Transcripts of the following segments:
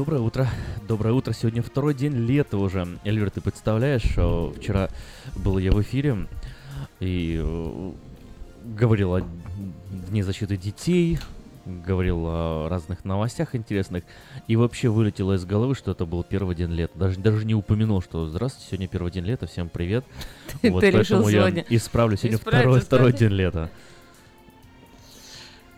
Доброе утро. Доброе утро. Сегодня второй день лета уже. Эльвир, ты представляешь, что вчера был я в эфире и э, говорил о Дне защиты детей, говорил о разных новостях интересных, и вообще вылетело из головы, что это был первый день лета. Даже, даже не упомянул, что здравствуйте, сегодня первый день лета, всем привет. Вот поэтому я исправлю, сегодня второй, второй день лета.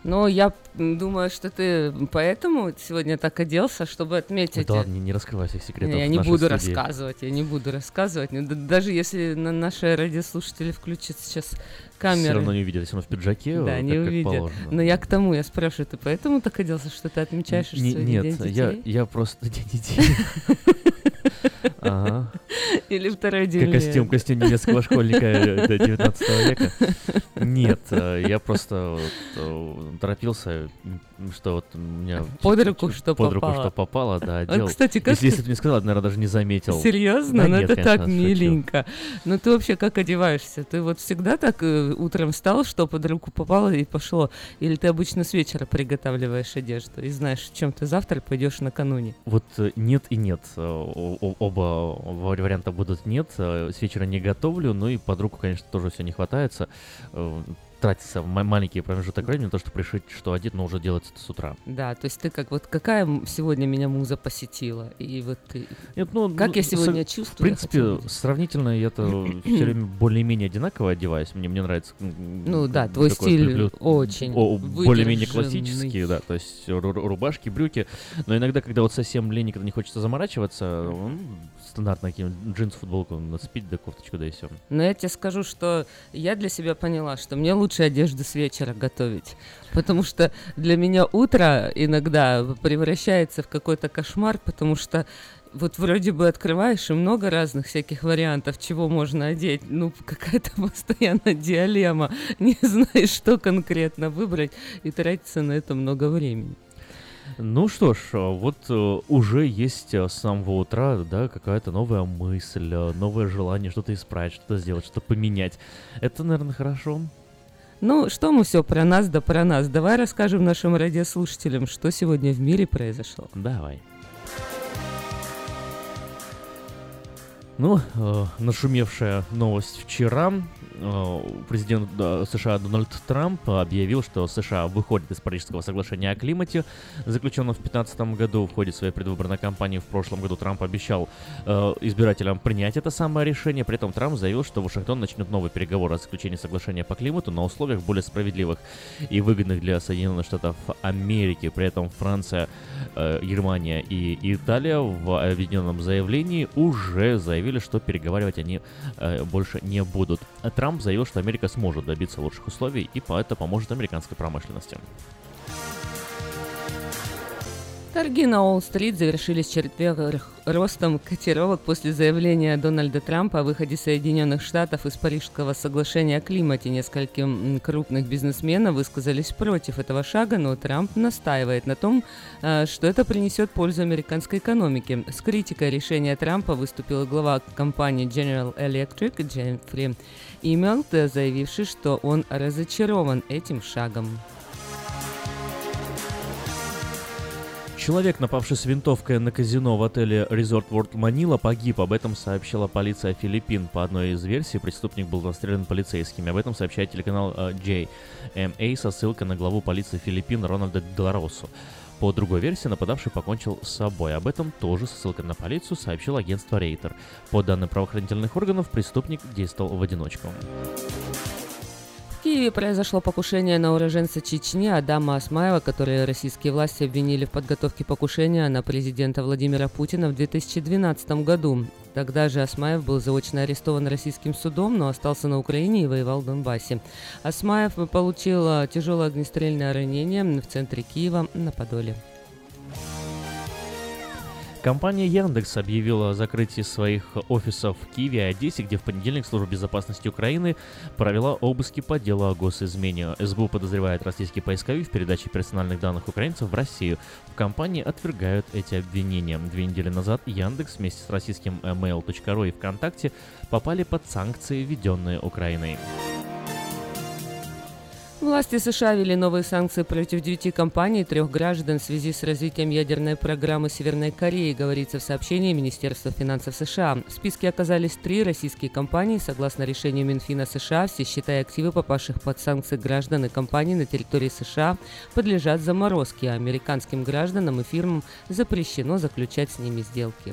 Но я думаю, что ты поэтому сегодня так оделся, чтобы отметить. Да ладно, не, раскрывай всех секретов я не буду студии. рассказывать, я не буду рассказывать. Ну, да- даже если на наши радиослушатели включат сейчас камеры. Все равно не увидят, все равно в пиджаке, Да, не увидят. Но я к тому, я спрашиваю, ты поэтому так оделся, что ты отмечаешь сегодня Нет, День я, я просто день детей. Ага. Или второй день костюм, костюм немецкого школьника э, до 19 века. Нет, э, я просто э, торопился, что вот у меня... Под руку что Под руку попало. что попало, да, А, одел. кстати, как Если, ты- если ты мне сказал, я, наверное, даже не заметил. Серьезно? Да ну нет, это конечно, так шучу. миленько. Ну ты вообще как одеваешься? Ты вот всегда так э, утром встал, что под руку попало и пошло? Или ты обычно с вечера приготавливаешь одежду и знаешь, чем ты завтра пойдешь накануне? Вот э, нет и нет. Э, о- Оба ва- варианта будут нет. Э, С вечера не готовлю, ну и под руку, конечно, тоже все не хватается. Тратится ма- маленький промежуток времени на то, чтобы решить, что одеть, но уже делается это с утра. Да, то есть ты как вот какая сегодня меня муза посетила, и вот ты- Нет, ну, как ну, я с- сегодня В чувствую. я принципе, бы- сравнительно я-то все время более-менее одинаково одеваюсь. Мне, мне нравится. Ну да, твой стиль люблю- очень о, более-менее классический, да, то есть ру- ру- рубашки, брюки. Но иногда, когда вот совсем лень, когда не хочется заморачиваться, стандартно каким джинс, футболку нацепить, да кофточку, да и все. Но я тебе скажу, что я для себя поняла, что мне лучше одежду с вечера готовить. Потому что для меня утро иногда превращается в какой-то кошмар, потому что вот вроде бы открываешь и много разных всяких вариантов, чего можно одеть. Ну, какая-то постоянно диалема. Не знаешь, что конкретно выбрать, и тратится на это много времени. Ну что ж, вот э, уже есть э, с самого утра, да, какая-то новая мысль, э, новое желание что-то исправить, что-то сделать, что-то поменять. Это, наверное, хорошо. Ну, что мы все про нас, да про нас. Давай расскажем нашим радиослушателям, что сегодня в мире произошло. Давай. Ну, э, нашумевшая новость вчера. Э, президент США Дональд Трамп объявил, что США выходит из Парижского соглашения о климате, заключенного в 2015 году. В ходе своей предвыборной кампании в прошлом году Трамп обещал э, избирателям принять это самое решение. При этом Трамп заявил, что Вашингтон начнет новые переговоры о заключении соглашения по климату на условиях более справедливых и выгодных для Соединенных Штатов Америки. При этом Франция, э, Германия и Италия в объединенном заявлении уже заявили, что переговаривать они больше не будут. А Трамп заявил, что Америка сможет добиться лучших условий, и это поможет американской промышленности. Торги на Уолл-стрит завершились в четверг ростом котировок после заявления Дональда Трампа о выходе Соединенных Штатов из Парижского соглашения о климате. Несколько м, крупных бизнесменов высказались против этого шага, но Трамп настаивает на том, э, что это принесет пользу американской экономике. С критикой решения Трампа выступил глава компании General Electric Джеффри Имелт, заявивший, что он разочарован этим шагом. Человек, напавший с винтовкой на казино в отеле Resort World Manila, погиб. Об этом сообщила полиция Филиппин. По одной из версий, преступник был расстрелян полицейскими. Об этом сообщает телеканал э, JMA со ссылкой на главу полиции Филиппин Рональда Деларосу. По другой версии, нападавший покончил с собой. Об этом тоже со ссылкой на полицию сообщило агентство Рейтер. По данным правоохранительных органов, преступник действовал в одиночку. Киеве произошло покушение на уроженца Чечни Адама Асмаева, который российские власти обвинили в подготовке покушения на президента Владимира Путина в 2012 году. Тогда же Асмаев был заочно арестован российским судом, но остался на Украине и воевал в Донбассе. Асмаев получил а, тяжелое огнестрельное ранение в центре Киева на Подоле. Компания Яндекс объявила о закрытии своих офисов в Киеве и Одессе, где в понедельник Служба безопасности Украины провела обыски по делу о госизмене. СБУ подозревает российский поисковик в передаче персональных данных украинцев в Россию. В компании отвергают эти обвинения. Две недели назад Яндекс вместе с российским mail.ru и ВКонтакте попали под санкции, введенные Украиной. Власти США ввели новые санкции против девяти компаний и трех граждан в связи с развитием ядерной программы Северной Кореи, говорится в сообщении Министерства финансов США. В списке оказались три российские компании. Согласно решению Минфина США, все счета и активы, попавших под санкции граждан и компаний на территории США, подлежат заморозке, а американским гражданам и фирмам запрещено заключать с ними сделки.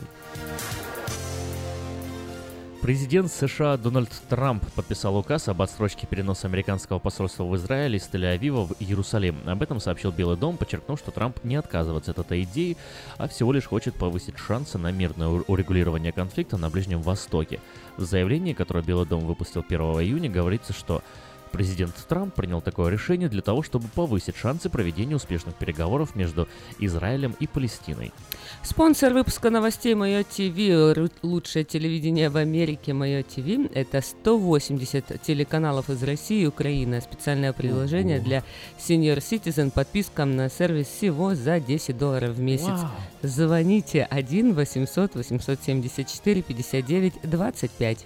Президент США Дональд Трамп подписал указ об отсрочке переноса американского посольства в Израиле из Тель-Авива в Иерусалим. Об этом сообщил Белый дом, подчеркнув, что Трамп не отказывается от этой идеи, а всего лишь хочет повысить шансы на мирное урегулирование конфликта на Ближнем Востоке. В заявлении, которое Белый дом выпустил 1 июня, говорится, что Президент Трамп принял такое решение для того, чтобы повысить шансы проведения успешных переговоров между Израилем и Палестиной. Спонсор выпуска новостей Мое ТВ, лучшее телевидение в Америке Мое ТВ, это 180 телеканалов из России и Украины. Специальное предложение для Senior Citizen, подписка на сервис всего за 10 долларов в месяц. Вау. Звоните 1 800 874 59 25.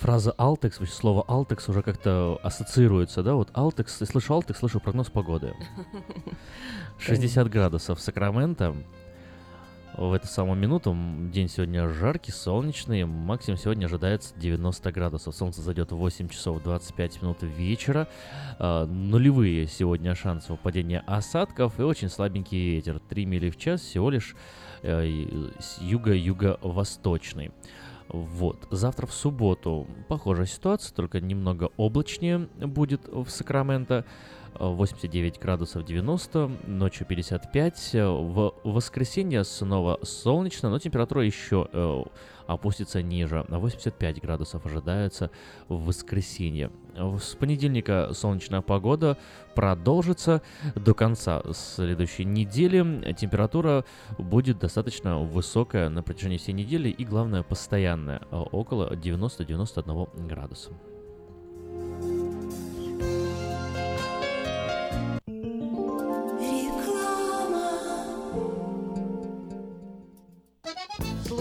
Фраза «Алтекс», вообще слово «Алтекс» уже как-то ассоциируется, да? Вот «Алтекс», ты слышу «Алтекс», слышу прогноз погоды. 60 градусов Сакраменто. В эту самую минуту день сегодня жаркий, солнечный. Максимум сегодня ожидается 90 градусов. Солнце зайдет в 8 часов 25 минут вечера. А, нулевые сегодня шансы выпадения осадков и очень слабенький ветер. 3 мили в час всего лишь э, с юга-юго-восточный. Вот. Завтра в субботу похожая ситуация, только немного облачнее будет в Сакраменто. 89 градусов 90, ночью 55. В воскресенье снова солнечно, но температура еще э, опустится ниже. 85 градусов ожидается в воскресенье. С понедельника солнечная погода продолжится до конца следующей недели. Температура будет достаточно высокая на протяжении всей недели и, главное, постоянная, около 90-91 градуса.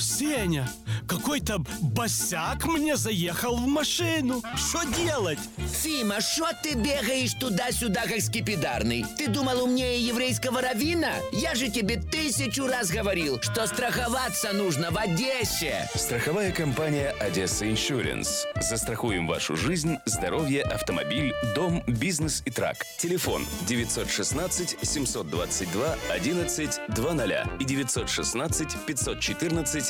Сеня, какой-то босяк мне заехал в машину. Что делать? Фима, что ты бегаешь туда-сюда, как скипидарный? Ты думал умнее еврейского равина? Я же тебе тысячу раз говорил, что страховаться нужно в Одессе. Страховая компания «Одесса Иншуренс». Застрахуем вашу жизнь, здоровье, автомобиль, дом, бизнес и трак. Телефон 916 722 11 20 и 916 514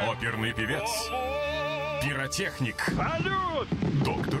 Оперный певец. Пиротехник. Салют! Доктор.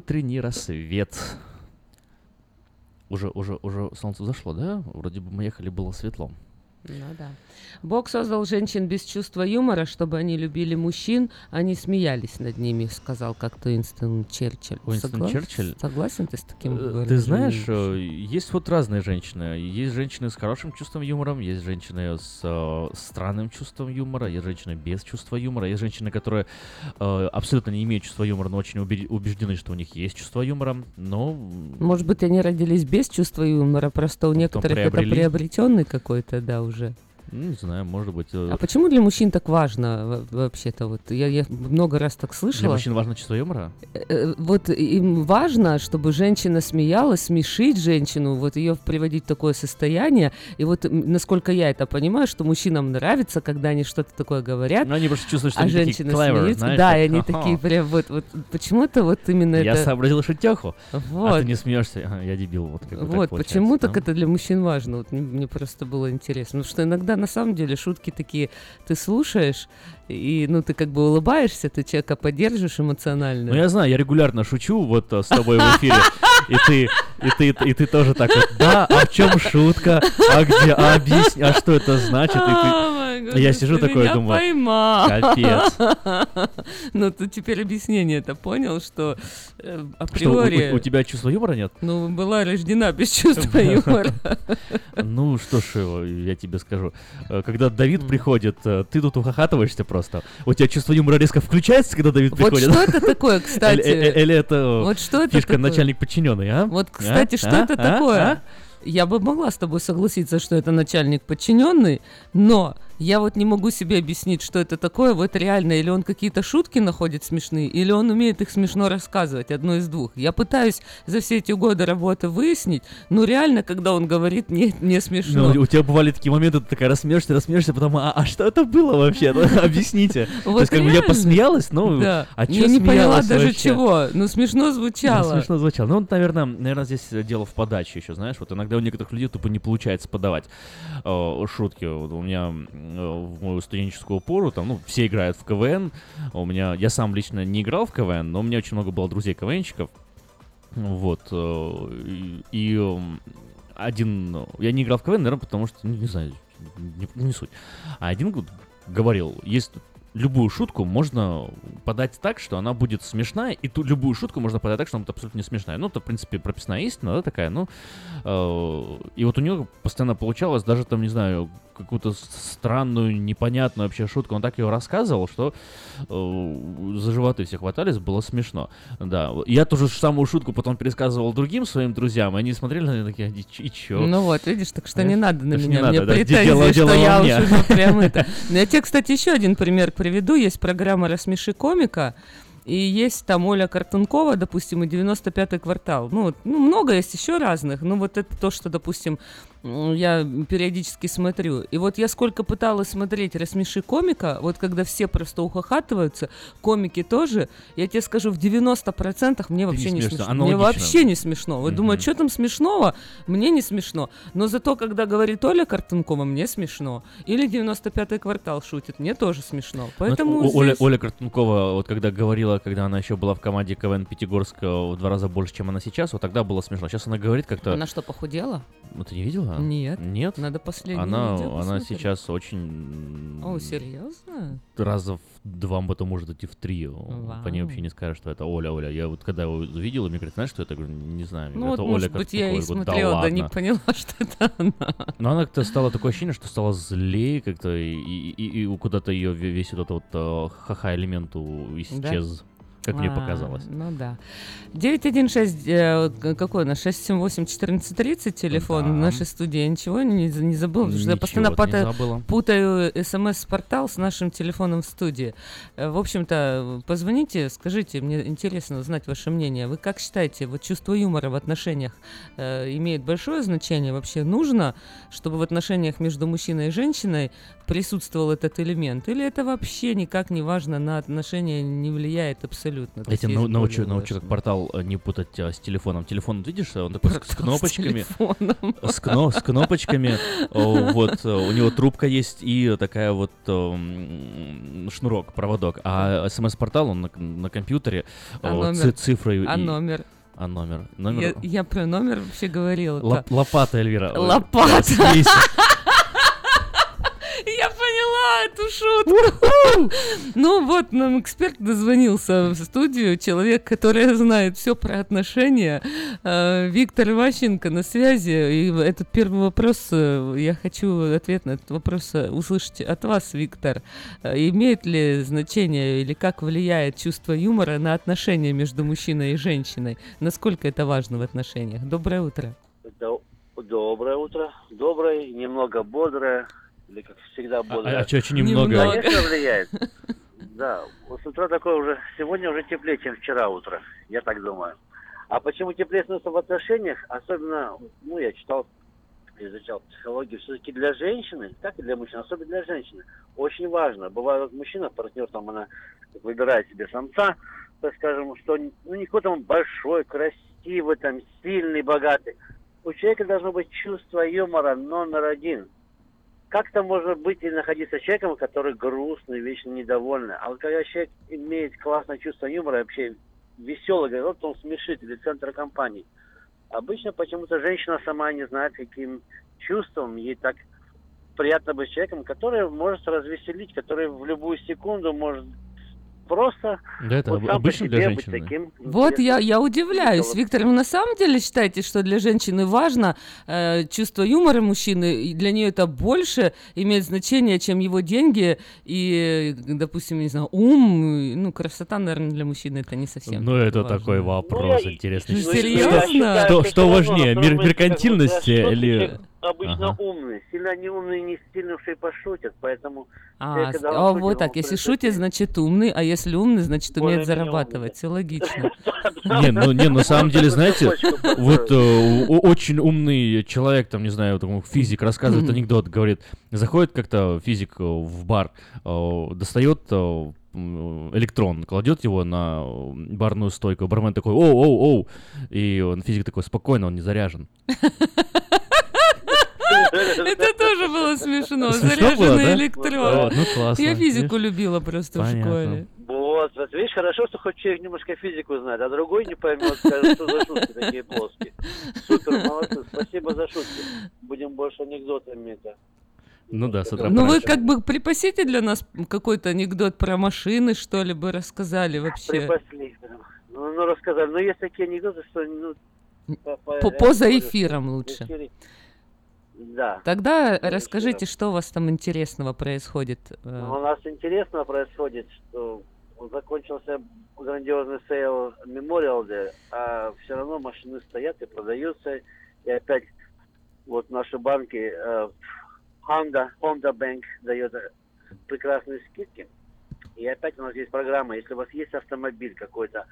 Утренний рассвет. Уже, уже, уже солнце зашло, да? Вроде бы мы ехали, было светло. Ну да. Бог создал женщин без чувства юмора, чтобы они любили мужчин, а не смеялись над ними, сказал как-то Уинстон Черчилль. Уинстон Согла- Черчилль? Согласен ты с таким Э, Ты знаешь, э, есть вот разные женщины. Есть женщины с хорошим чувством юмора, есть женщины с э, странным чувством юмора, есть женщины без чувства юмора, есть женщины, которые э, абсолютно не имеют чувства юмора, но очень убе- убеждены, что у них есть чувство юмора. Но Может быть, они родились без чувства юмора, просто у некоторых приобрели. это приобретенный какой-то, да, уже. Ну, не знаю, может быть. э, А почему для мужчин так важно во- вообще-то? Вот я, я много раз так слышала. Для мужчин важно чувство юмора? Э, Вот им важно, чтобы женщина смеялась, смешить женщину, вот ее приводить в такое состояние. И вот насколько я это понимаю, что мужчинам нравится, когда они что-то такое говорят. Ну, они просто чувствуют, что а они такие женщины clever, смеются. знаешь, да, и они такие прям вот, вот почему-то вот именно Я это. сообразил шутеху, а Вот. ты не смеешься. Я дебил, вот как бы Вот, почему да? так это для мужчин важно? Вот мне, мне просто было интересно. Потому что иногда на самом деле шутки такие, ты слушаешь, и ну ты как бы улыбаешься, ты человека поддерживаешь эмоционально. Ну, я знаю, я регулярно шучу вот э, с тобой в эфире, и ты, и ты, и ты тоже так вот, да, а в чем шутка, а где, а объясни, а что это значит? И ты- Мой я сижу такой, думаю, поймал. капец. Ну, ты теперь объяснение это понял, что э, Что, у- априори... у, у тебя чувства юмора нет? Ну, была рождена без чувства юмора. Ну, что ж, э, я тебе скажу. Э, Когда Давид приходит, э, ты тут ухахатываешься просто. У тебя чувство юмора резко включается, когда Давид Вот приходит? что это такое, кстати? Или, это Вот что это фишка начальник подчиненный, а? Вот, А? кстати, что А? это А? такое? Я бы могла с тобой согласиться, что это начальник подчиненный, но я вот не могу себе объяснить, что это такое, вот реально, или он какие-то шутки находит смешные, или он умеет их смешно рассказывать, одно из двух. Я пытаюсь за все эти годы работы выяснить, но реально, когда он говорит, не, не смешно. Ну, у тебя бывали такие моменты, ты такая рассмеешься, рассмеешься, потом, а, а что это было вообще? Объясните. То есть, как бы я посмеялась, но а Я не поняла даже чего, но смешно звучало. смешно звучало. Ну, наверное, наверное, здесь дело в подаче еще, знаешь. Вот иногда у некоторых людей тупо не получается подавать э, шутки. У меня в мою студенческую пору, там, ну, все играют в КВН. У меня, я сам лично не играл в КВН, но у меня очень много было друзей КВНщиков. Вот. э, и, и, эм, один... Я не играл в КВН, наверное, потому что, ну, не знаю, не, не суть. А один говорил, есть любую шутку можно подать так, что она будет смешная, и ту любую шутку можно подать так, что она будет абсолютно не смешная. Ну, это, в принципе, прописная истина, да, такая, ну, э, и вот у него постоянно получалось даже там, не знаю, какую-то странную, непонятную вообще шутку, он так ее рассказывал, что э, за животы все хватались, было смешно, да. Я ту же самую шутку потом пересказывал другим своим друзьям, и они смотрели на меня такие, и, чё? Ну вот, видишь, так что не Знаешь, надо на что не меня, мне надо, да, претензии, дело- дело что я уже ну, прям это. Но я тебе, кстати, еще один пример приведу. Есть программа «Рассмеши комика», и есть там Оля Картункова, допустим, и 95-й квартал. Ну, ну, много есть еще разных. Ну, вот это то, что, допустим, я периодически смотрю. И вот я сколько пыталась смотреть «Рассмеши комика», вот когда все просто ухахатываются, комики тоже, я тебе скажу, в 90% мне вообще не смешно, смешно. Мне вообще не смешно. Вы Мгм. думаете, что там смешного? Мне не смешно. Но зато, когда говорит Оля Картункова, мне смешно. Или 95-й квартал шутит, мне тоже смешно. Ну, Поэтому это О- Оля, здесь- Оля Картункова, вот когда говорила, когда она еще была в команде КВН Пятигорска в два раза больше, чем она сейчас, вот тогда было смешно. Сейчас она говорит как-то... Она что, похудела? Ну, ты не видела? Нет. Нет? Надо последнее Она, она сейчас очень... О, серьезно? Раза в два, потом может идти в три. По ней вообще не скажешь, что это Оля, Оля. Я вот когда его увидел, мне говорит, знаешь, что это? Я говорю, не знаю. Ну вот, это может Оля быть, я и смотрела, да, не ладно». поняла, что это она. Но она как-то стала такое ощущение, что стала злее как-то, и, и, и- и куда-то ее весь вот этот вот э, ха-ха-элемент исчез. Как мне А, показалось. Ну да. 916, э, какой у нас, 678-1430 телефон в нашей студии. Я ничего не, не забыла, потому что я постоянно не путаю, смс-портал с нашим телефоном в студии. Э, В общем-то, позвоните, скажите, мне интересно узнать ваше мнение. Вы как считаете, вот чувство юмора в отношениях э, имеет большое значение? Вообще нужно, чтобы в отношениях между мужчиной и женщиной присутствовал этот элемент? Или это вообще никак не важно, на отношения не влияет абсолютно? То Я тебя научу, научу как портал не путать э, с телефоном. Телефон, вот видишь, он такой с- с, Портал с кнопочками. телефоном. С, кно- с кнопочками. Вот, э, у него трубка есть и такая вот э, шнурок, проводок. А смс-портал, он на, на компьютере А э, номер? А и- номер? А номер? Номер... Я, я про номер вообще говорила. Лоп- лопата, Эльвира. Лопата. да, смейся. Я поняла эту шутку. Ну вот, нам эксперт дозвонился в студию, человек, который знает все про отношения. Э, Виктор Ващенко на связи. И этот первый вопрос, э, я хочу ответ на этот вопрос э, услышать от вас, Виктор. Э, Имеет ли значение или как влияет чувство юмора на отношения между мужчиной и женщиной? Насколько это важно в отношениях? Доброе утро. До- Доброе утро. Доброе, немного бодрое. Или как всегда бодрое. а чё, чё немного? Немного. Конечно, влияет. Да, вот с утра такое уже, сегодня уже теплее, чем вчера утро, я так думаю. А почему теплее становится в отношениях, особенно, ну, я читал, изучал психологию, все-таки для женщины, как и для мужчин, особенно для женщины, очень важно. Бывает, вот мужчина, партнер, там, она выбирает себе самца, так скажем, что, ну, не какой-то он большой, красивый, там, сильный, богатый. У человека должно быть чувство юмора номер один. Как-то можно быть и находиться с человеком, который грустный, вечно недовольный. А вот когда человек имеет классное чувство юмора, вообще веселый, говорит, вот он смешит, или центр компании. Обычно почему-то женщина сама не знает, каким чувством ей так приятно быть с человеком, который может развеселить, который в любую секунду может просто Да, это вот обычно для себе быть женщины. таким Вот я, я удивляюсь, Виктор, вы на самом деле считаете, что для женщины важно э, чувство юмора мужчины, и для нее это больше имеет значение, чем его деньги и, допустим, не знаю, ум, ну, красота, наверное, для мужчины это не совсем. Ну, это важно. такой вопрос я- интересный. Ну, Что- серьезно? Что, Что важнее, мер- меркантильность или... Обычно Ага. умный. Сильно не умный, не сильно уж и пошутят, поэтому... А, я когда а, вот так, если шутит, значит умный, а если умный, значит умеет зарабатывать. Все логично. Не, ну, не, на самом деле, знаете, вот э, о- очень умный человек, там, не знаю, физик рассказывает анекдот, говорит, заходит как-то физик э, в бар, э, достает электрон, кладет его на барную стойку, бармен такой, оу, оу, оу, и он, физик такой, спокойно, он не заряжен. Это тоже было смешно. Заряженный электрон. Ну классно. Я физику любила просто в Понятно. школе. Вот, вот, видишь, хорошо, что хоть человек немножко физику знает, а другой не поймет, скажет, что за шутки такие плоские. Супер, молодцы, спасибо за шутки. Будем больше анекдотами это. Ну да, с утра Ну вы как бы припасите для нас какой-то анекдот про машины, что ли, бы рассказали вообще? Припасли. Ну, ну, рассказали. Но есть такие анекдоты, что... Ну, по- по- поза эфиром лучше. Да. Тогда расскажите, что у вас там интересного происходит. э, У нас интересно происходит, что закончился грандиозный sale Memorial Day, а все равно машины стоят и продаются. И опять вот наши банки, э, Honda, Honda Bank дает прекрасные скидки. И опять у нас есть программа, если у вас есть автомобиль какой-то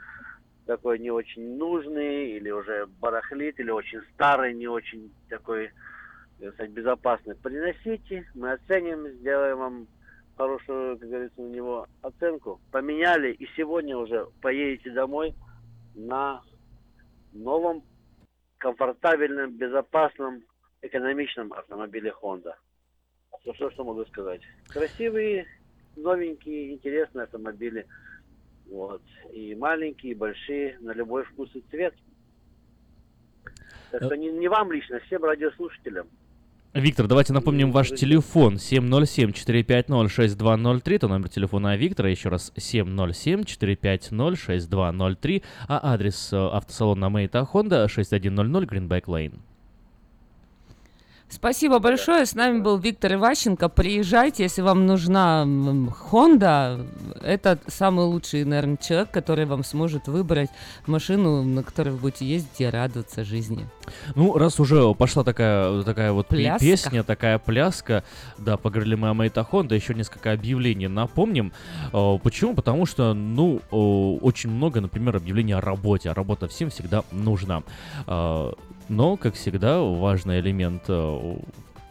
такой не очень нужный, или уже барахлит, или очень старый, не очень такой, так сказать, безопасный, приносите, мы оценим, сделаем вам хорошую, как говорится, на него оценку. Поменяли, и сегодня уже поедете домой на новом, комфортабельном, безопасном, экономичном автомобиле Honda. Что, что, что могу сказать? Красивые, новенькие, интересные автомобили. Вот. И маленькие, и большие, на любой вкус и цвет. Так что не, не вам лично, всем радиослушателям. Виктор, давайте напомним ваш телефон. 707-450-6203, это номер телефона Виктора, еще раз 707-450-6203, а адрес э, автосалона Мейта Honda 6100 Greenback Lane. Спасибо большое. С нами был Виктор Иващенко. Приезжайте, если вам нужна Honda. Это самый лучший, наверное, человек, который вам сможет выбрать машину, на которой вы будете ездить и радоваться жизни. Ну, раз уже пошла такая, такая вот Пляска. песня, такая пляска, да, поговорили мы о Мейта Honda, еще несколько объявлений напомним. Э, Почему? Потому что, ну, э, очень много, например, объявлений о работе, а работа всем всегда нужна. Но, как всегда, важный элемент э,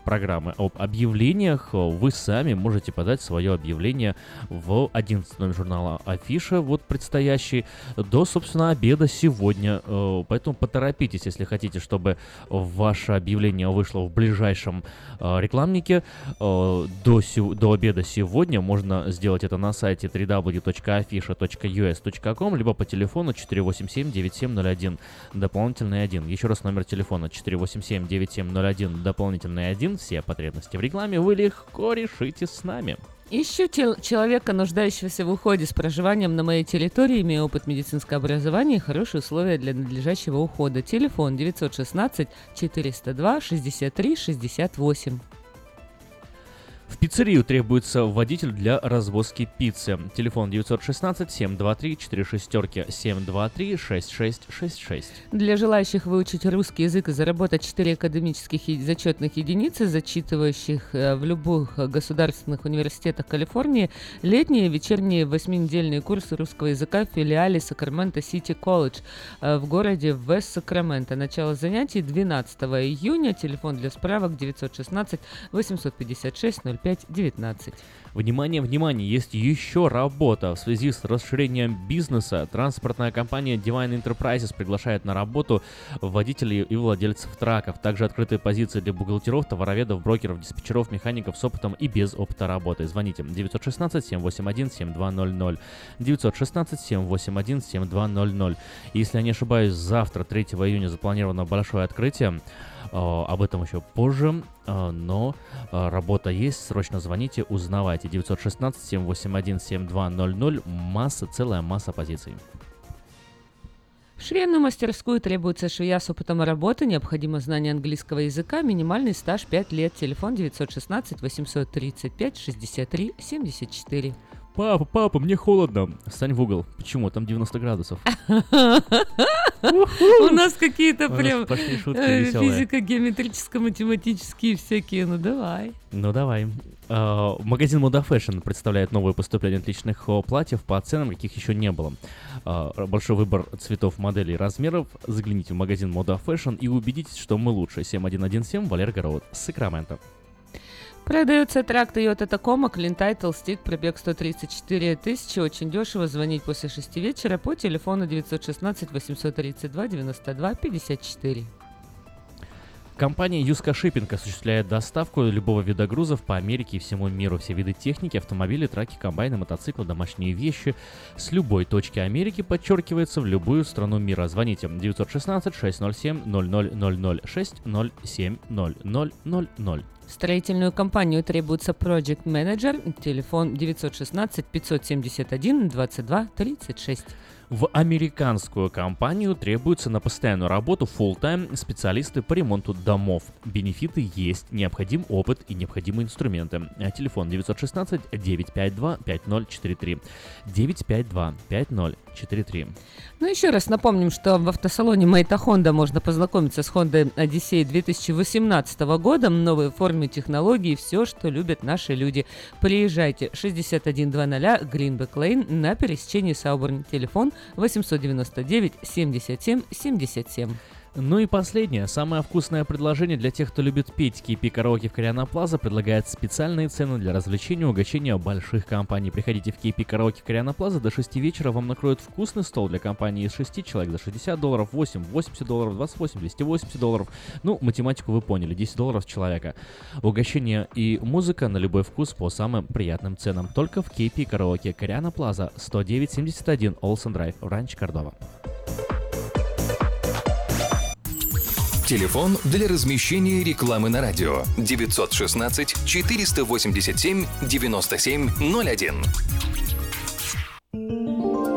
программы об объявлениях. Вы сами можете подать свое объявление в 11 номер журнала Афиша, вот предстоящий, до, собственно, обеда сегодня. Э, Поэтому поторопитесь, если хотите, чтобы ваше объявление вышло в ближайшем э, рекламнике. Э, До, до обеда сегодня можно сделать это на сайте www.afisha.us.com, либо по телефону 487-9701, дополнительный 1. Еще раз номер телефона 487-9701, дополнительный 1. Все потребности в рекламе вы легко решите с нами. Ищу тел- человека, нуждающегося в уходе с проживанием на моей территории, имея опыт медицинского образования и хорошие условия для надлежащего ухода. Телефон 916 402 63 68. В пиццерию требуется водитель для развозки пиццы. Телефон 916-723-4 шестерки 723-6666. Для желающих выучить русский язык и заработать 4 академических зачетных единицы, зачитывающих э, в любых государственных университетах Калифорнии, летние и вечерние восьминедельные курсы русского языка в филиале Сакраменто Сити Колледж э, в городе Вест Сакраменто. Начало занятий 12 июня. Телефон для справок 916 856 05 19. Внимание, внимание, есть еще работа. В связи с расширением бизнеса транспортная компания Divine Enterprises приглашает на работу водителей и владельцев траков. Также открытые позиции для бухгалтеров, товароведов, брокеров, диспетчеров, механиков с опытом и без опыта работы. Звоните 916-781-7200. 916-781-7200. Если я не ошибаюсь, завтра, 3 июня, запланировано большое открытие. Э, Об этом еще позже, э, но э, работа есть, срочно звоните, узнавайте. 916-781-7200. Масса, целая масса позиций. Швейную мастерскую требуется швея с опытом работы, необходимо знание английского языка, минимальный стаж 5 лет, телефон 916 835 63 74. Папа, папа, мне холодно. Стань в угол. Почему? Там 90 градусов. У нас какие-то прям э, физико-геометрическо-математические всякие, ну давай. Ну давай. А, Магазин Moda Fashion представляет новое поступление отличных платьев по ценам, каких еще не было. А, Большой выбор цветов, моделей и размеров. Загляните в магазин Moda Fashion и убедитесь, что мы лучше. 7117 Валерго Роуд, Сакраменто. Продается тракт Toyota Tacoma, Clean Title, стик, пробег 134 тысячи, очень дешево, звонить после 6 вечера по телефону 916 832 92 54. Компания Юска Шиппинг осуществляет доставку любого вида грузов по Америке и всему миру. Все виды техники, автомобили, траки, комбайны, мотоциклы, домашние вещи с любой точки Америки подчеркивается в любую страну мира. Звоните 916 607 0000 607 0000. Строительную компанию требуется Project Manager, телефон 916 571 22 36. В американскую компанию требуется на постоянную работу full-time специалисты по ремонту домов. Бенефиты есть, необходим опыт и необходимые инструменты. Телефон 916 952 5043. 952 5043. Ну, еще раз напомним, что в автосалоне Мэйта Honda можно познакомиться с Honda Odyssey 2018 года, новые формы технологий, все, что любят наши люди. Приезжайте 6100 Greenback Lane на пересечении Сауборн. Телефон 899 77 77. Ну и последнее, самое вкусное предложение для тех, кто любит петь. KP Караоке в Кориана Плаза предлагает специальные цены для развлечения и угощения больших компаний. Приходите в KP Караоке Кориана Плаза до 6 вечера, вам накроют вкусный стол для компании из 6 человек за 60 долларов, 8, 80 долларов, 28, 280 долларов. Ну, математику вы поняли, 10 долларов с человека. Угощение и музыка на любой вкус по самым приятным ценам. Только в KP Караоке Кориана Плаза 10971 Олсен Драйв, Ранч Кордова. Телефон для размещения рекламы на радио 916 487 9701.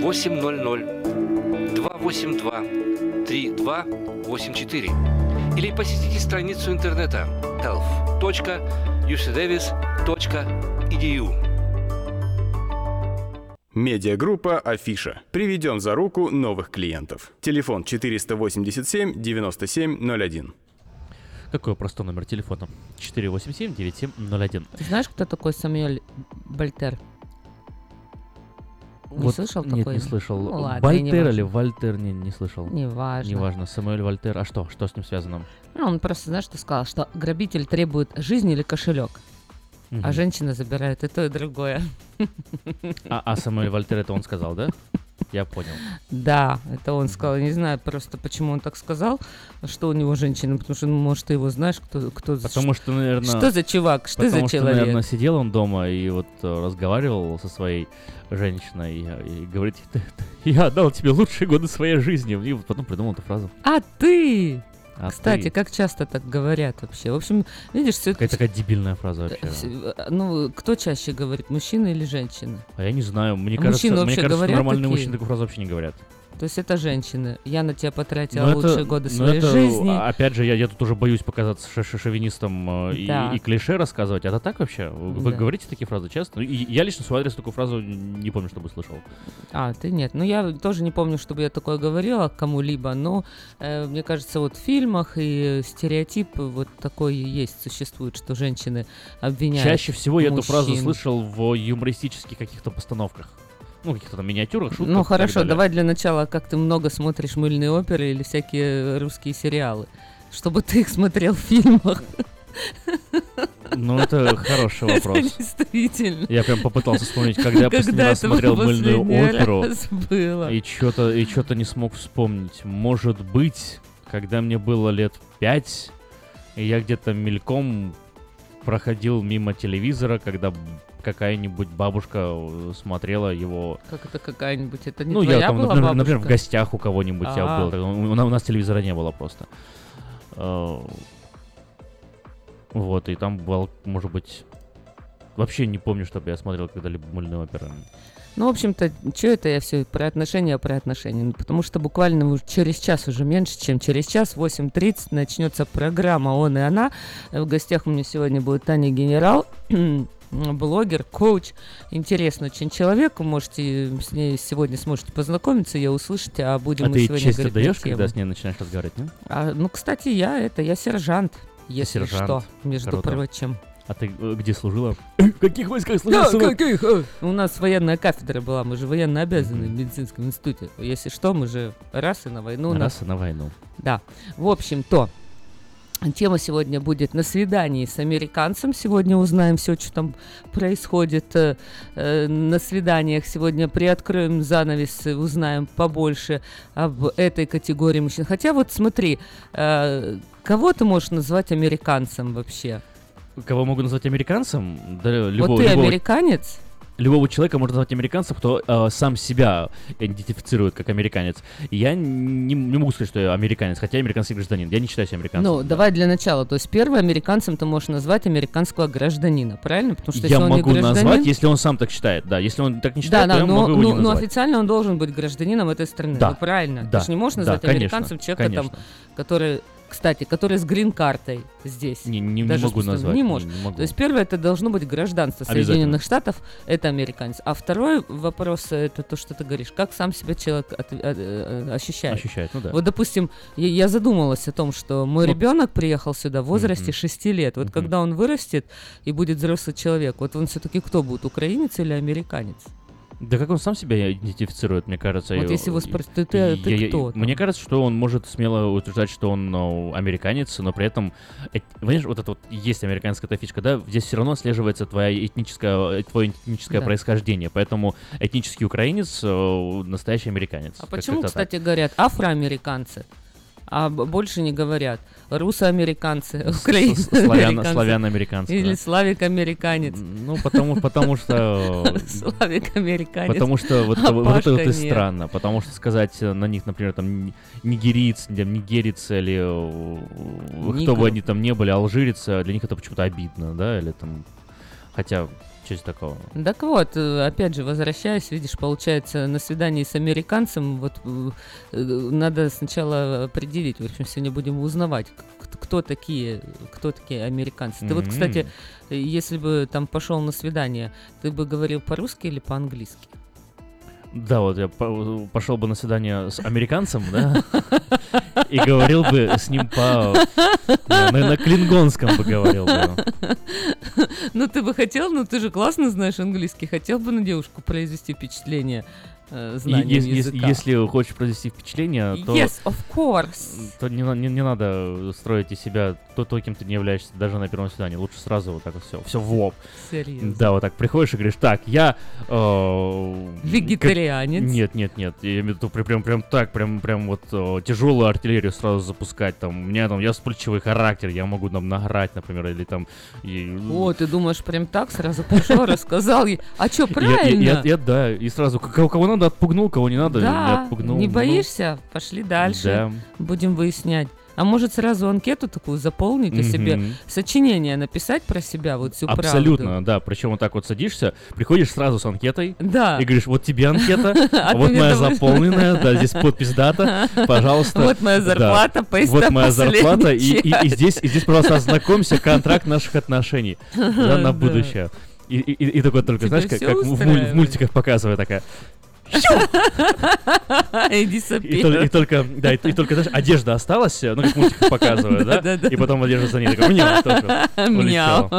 800 282 3284 или посетите страницу интернета health.ucdavis.edu. Медиагруппа «Афиша». Приведем за руку новых клиентов. Телефон 487 9701. Какой простой номер телефона? 487-9701. Ты знаешь, кто такой Самуэль Бальтер? Не Вот слышал Нет, такой? не слышал. Ну, ладно, и Вальтер не или важно. Вальтер, не, не слышал. Неважно. Неважно. Самуэль Вальтер. А что? Что с ним связано? Ну, он просто, знаешь, что сказал, что грабитель требует жизнь или кошелек, а Мгм. женщина забирает и то, и другое. А, а Самуэль Вальтер это он сказал, да? Я понял. Да, это он сказал. Я не знаю просто, почему он так сказал, что у него женщина, потому что, ну, может, ты его знаешь, кто, кто за- Потому что, наверное... Что за чувак, что за потому что, человек? наверное, сидел он дома и вот э, разговаривал со своей женщиной и, и говорит, «Ты- ты- я отдал тебе лучшие годы своей жизни. И вот потом придумал эту фразу. А ты! А Кстати, ты? как часто так говорят вообще? В общем, видишь, все Какая такая дебильная фраза вообще. Ну, кто чаще говорит, мужчина или женщина? А я не знаю, мне А кажется, мне кажется, нормальные такие? мужчины такую фразу вообще не говорят. То есть это женщины. Я на тебя потратила Но лучшие это- годы но своей это, жизни. Опять же, я, я тут уже боюсь показаться ше- ше- шовинистом э, и, Да. и клише рассказывать. Это так вообще? Вы вы Да. говорите такие фразы часто? И я лично свой адрес такую фразу не помню, чтобы слышал. А, ты нет. Ну, я тоже не помню, чтобы я такое говорила кому-либо, но э, мне кажется, вот в фильмах и стереотип вот такой и есть, существует, что женщины обвиняют Чаще всего я эту фразу мужчин. слышал в юмористических каких-то постановках. Ну, каких-то там миниатюрах, шутках. Ну хорошо, давай для начала, как ты много смотришь мыльные оперы или всякие русские сериалы, чтобы ты их смотрел в фильмах. Ну, это хороший вопрос. действительно. Я прям попытался вспомнить, когда я последний раз смотрел мыльную оперу. было? И что-то и что-то не смог вспомнить. Может быть, когда мне было лет пять, и я где-то мельком проходил мимо телевизора, когда какая-нибудь бабушка э, смотрела его. Как это какая-нибудь? Это не ну, твоя я там, была например, например, в гостях у кого-нибудь я А. был. У, у нас- телевизора не было просто. Э, Вот, и там был, может быть, вообще не помню, чтобы я смотрел когда-либо мыльную оперу. Ну, в общем-то, что это я все про отношения, про отношения? Ну, потому что буквально через час, уже меньше, чем через час, в 8.30 начнется программа «Он и она». Э, В гостях у меня сегодня будет Таня Генерал, блогер, коуч. Интересный очень человек. Вы можете с ней сегодня сможете познакомиться, ее услышите, а будем А мы ты сегодня честь говорить тему. когда с ней начинаешь разговаривать, не? А, ну, кстати, я это, я сержант, если Сержант. что, между Круто. прочим. А ты э, где служила? В каких войсках служила? Да, сынок? каких? э? У нас военная кафедра была, мы же военно обязаны в медицинском институте. Если что, мы же раз и на войну. у нас- Раз и на войну. Да. В общем-то, тема сегодня будет на свидании с американцем. Сегодня узнаем все, что там происходит э, э, на свиданиях. Сегодня приоткроем занавес, и узнаем побольше об этой категории мужчин. Хотя вот смотри, э, кого ты можешь назвать американцем вообще? Кого могу назвать американцем? Да, любого, вот ты любого- американец? Любого человека можно назвать американцем, кто э, сам себя идентифицирует как американец. Я не, не могу сказать, что я американец, хотя я американский гражданин. Я не считаю себя американцем. Ну, давай для начала. То есть первым американцем ты можешь назвать американского гражданина, правильно? Потому что если я он могу не гражданин... назвать, если он сам так считает. Да, если он так не Да, считает, да, то я но, могу его не но- но назвать. официально он должен быть гражданином этой страны. Да, Ну, правильно. да, Ты же не можешь да, назвать конечно, американцем человека, там, конечно. который кстати, которые с грин-картой здесь. Не, не, не Даже могу с пустым- назвать. Не можешь. не могу. То есть первое это должно быть гражданство. Соединенных Штатов, это американец. А второй вопрос это то, что ты говоришь, как сам себя человек от- э, э, ощущает. Ощущает, ну да. Вот, допустим, я, я задумалась о том, что мой Вот. ребенок приехал сюда в возрасте Мгм. 6 лет. Вот Мгм. когда он вырастет и будет взрослый человек, вот он все-таки кто будет, украинец или американец? Да как он сам себя идентифицирует, мне кажется. Вот если его и- спросить, ты- ты- я- кто? Мне кажется, что он может смело утверждать, что он ну, американец, но при этом, э, понимаешь, вот это вот есть американская эта фишка, да, здесь все равно слеживается твоя этническая, э, твое этническое Да. происхождение, поэтому этнический украинец, э, настоящий американец. А почему, как-то так. кстати, говорят афроамериканцы? А больше не говорят. Руссоамериканцы, украинцы, славяно-американцы, Или да. славик-американец. Ну, потому, потому что... Славик-американец. Потому что вот, а вот это вот и странно. Потому что сказать на них, например, там ни- нигериец, там, нигерец или э, кто бы они там не были, алжирец, э, для них это почему-то обидно, да, или там... Хотя, честь такого. Так вот, э, опять же, возвращаясь, видишь, получается, на свидании с американцем, вот э, надо сначала определить, в общем, сегодня будем узнавать, кто такие, кто такие американцы. Ты вот, кстати, если бы там пошел на свидание, ты бы говорил по-русски или по-английски? Да, вот я по- пошел бы на свидание с американцем, да, и говорил бы с ним по... На, на клингонском бы говорил бы. Ну, ты бы хотел, ну, ты же классно знаешь английский, хотел бы на девушку произвести впечатление э, знанием языка? Если хочешь произвести впечатление, то... Yes, of course. то не, не, не надо строить из себя то, то, кем ты не являешься даже на первом свидании. Лучше сразу вот так вот все, все в лоб. Серьезно? Да, вот так приходишь и говоришь, так, я... э, Вегетарианец? как- Нет, нет, нет. Я имею в виду прям, прям, так, прям, прям вот э, тяжелую артиллерию сразу запускать. Там, у меня там, я вспыльчивый характер, я могу там награть, например, или там... и- О, ты думаешь, прям так сразу пришел, рассказал ей, а что, Я- я- правильно? Я, я- да, и сразу, к- кого, кого надо, отпугнул, кого не надо, не Да, отпугнул. не Ну, боишься? Пошли дальше. да. Будем выяснять. А может сразу анкету такую заполнить и себе Мгм. сочинение написать про себя, вот всю Абсолютно, правду? да. Причем вот так вот садишься, приходишь сразу с анкетой. Да. И говоришь, вот тебе анкета, вот моя заполненная, да, здесь подпись дата, пожалуйста. Вот моя зарплата, Вот моя зарплата, и, здесь, и здесь, пожалуйста, ознакомься, контракт наших отношений на будущее. И, и, и такой только, Тебя знаешь, как, в, муль- в мультиках показывает такая. Иди И, сопи. и только, да, и, и только, знаешь, одежда осталась, ну, как в мультиках показывают, да? И потом одежда за ней такая, мяу, тоже Мяу.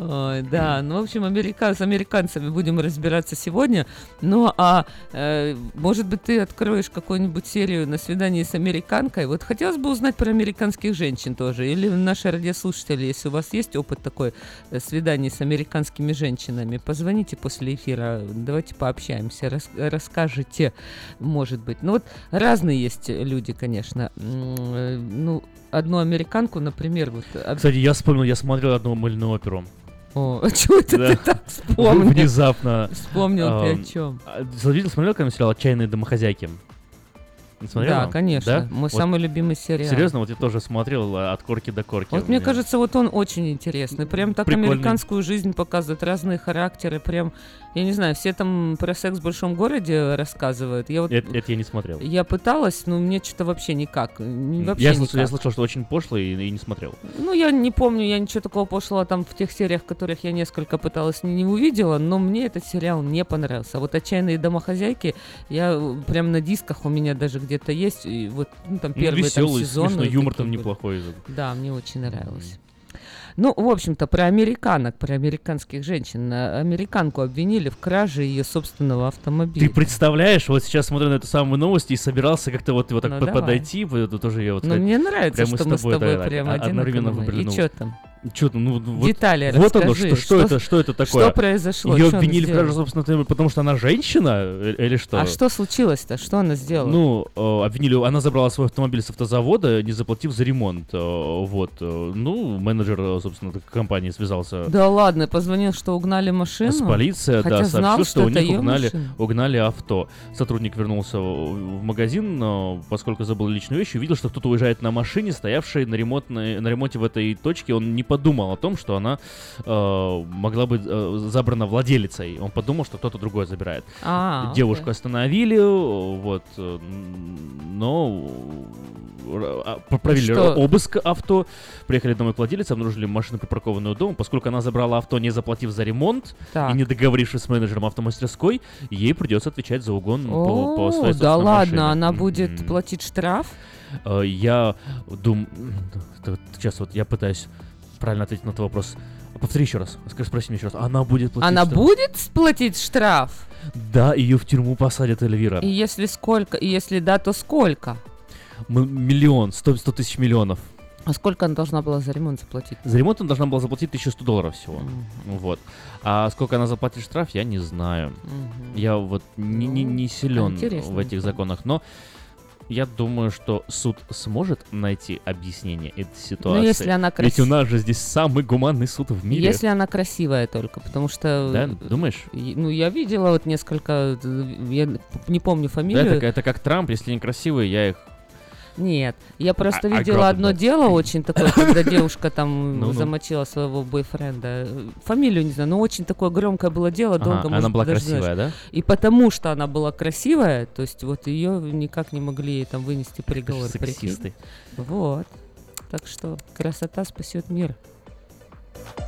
Ой, да, ну, в общем, америка... с американцами будем разбираться сегодня. Ну, а э, может быть, ты откроешь какую-нибудь серию на свидании с американкой? Вот хотелось бы узнать про американских женщин тоже. Или наши радиослушатели, если у вас есть опыт такой э, свиданий с американскими женщинами, позвоните после эфира, давайте пообщаемся, рас- расскажете, может быть. Ну, вот разные есть люди, конечно. Э, Ну, одну американку, например, вот... об- Кстати, я вспомнил, я смотрел одну мыльную оперу. О, а чего это Да. ты так вспомнил? Внезапно. Вспомнил ты о чем? а, Видел, смотрел когда сериал «Отчаянные домохозяйки»? Не смотрела? Да, конечно. Да? Мой Вот самый любимый сериал. Серьезно, вот я тоже смотрел а, от корки до корки. Вот мне кажется, вот он очень интересный. Прям так Прикольный. американскую жизнь показывает, разные характеры. Прям, я не знаю, все там про секс в большом городе рассказывают. Я вот Это, это я не смотрел. я пыталась, но мне что-то вообще никак. Вообще я, никак. слышал, я слышал, что очень пошлый и, и не смотрел. Ну, я не помню, я ничего такого пошлого там в тех сериях, которых я несколько пыталась, не, не увидела, но мне этот сериал не понравился. Вот «Отчаянные домохозяйки», я э, прям на дисках у меня даже где-то есть, и вот ну, там Ну, первый там веселый, сезон. смешной, юмор там неплохой. Да, мне очень нравилось. Ну, в общем-то, про американок, про американских женщин. А, Американку обвинили в краже ее собственного автомобиля. Ты представляешь, вот сейчас смотрю на эту самую новость и собирался как-то вот, вот так Ну, по- давай. подойти, вот это тоже я вот Ну, мне нравится, прямо что мы с тобой да, прям а- одинаковые. одновременно И выбрали новость. чё там? Чё там, ну, вот, Детали вот оно, расскажи, что, что, что- это, что это такое? что произошло, Ее что обвинили в автомобиля, потому что она женщина э- или что? А что случилось-то? Что она сделала? Ну, э, обвинили, она забрала свой автомобиль с автозавода, не заплатив за ремонт. э, Вот. э, Ну, менеджер, э, собственно, компании связался Да ладно, позвонил, что угнали машину? с полицией, Хотя да, знал, сообщил, что, у это них угнали, машина. угнали авто. Сотрудник вернулся в в магазин, но поскольку забыл личную вещь, увидел, что кто-то уезжает на машине, стоявшей на, ремонтной, на ремонте в этой точке. Он не подумал о том, что она э, могла быть э, забрана владелицей. Он подумал, что кто-то другой забирает. А, Девушку окей. остановили, э, вот, э, но а, п- провели Что? обыск авто, приехали домой к обнаружили машину, припаркованную дома. Поскольку она забрала авто, не заплатив за ремонт Так. и не договорившись с менеджером автомастерской, ей придется отвечать за угон по, по О, своей да ладно, машине. она будет Мгм. платить штраф? Э, Я думаю... Сейчас вот я пытаюсь правильно ответить на твой вопрос. Повтори еще раз. Скажи, спроси меня еще раз. Она будет платить Она штраф? будет платить штраф? Да, ее в тюрьму посадят, Эльвира. И если сколько? И если да, то сколько? М- Миллион, сто, сто тысяч миллионов. А сколько она должна была за ремонт заплатить? За ремонт она должна была заплатить 1100 долларов всего. Вот. А сколько она заплатит штраф, я не знаю. Мгм. Я вот не, не, не силен интересно. в этих законах, но я думаю, что суд сможет найти объяснение этой ситуации. Ну, если она Ведь у нас же здесь самый гуманный суд в мире. Если она красивая только, потому что... Да, думаешь? Ну, я видела вот несколько, э, я не помню Да, фамилию. это, это как Трамп, если они красивые, я их... Нет, я просто I- I видела одно дело очень такое, когда девушка там замочила своего бойфренда. Фамилию не знаю, но очень такое громкое было дело, Ага, долго она может, была красивая, да? И потому что она была красивая, то есть вот ее никак не могли там вынести приговор. прикинь. Сексисты. Вот. Так что красота спасет мир. Этой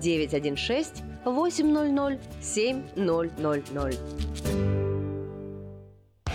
916 800 7000.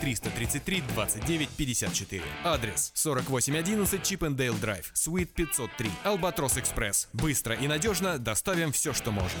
333 29 54. Адрес 4811 Чипендейл Драйв, Суит 503. Албатрос Экспресс. Быстро и надежно доставим все, что можно.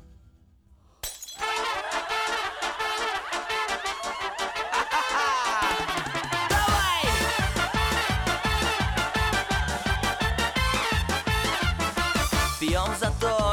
Пьем за то,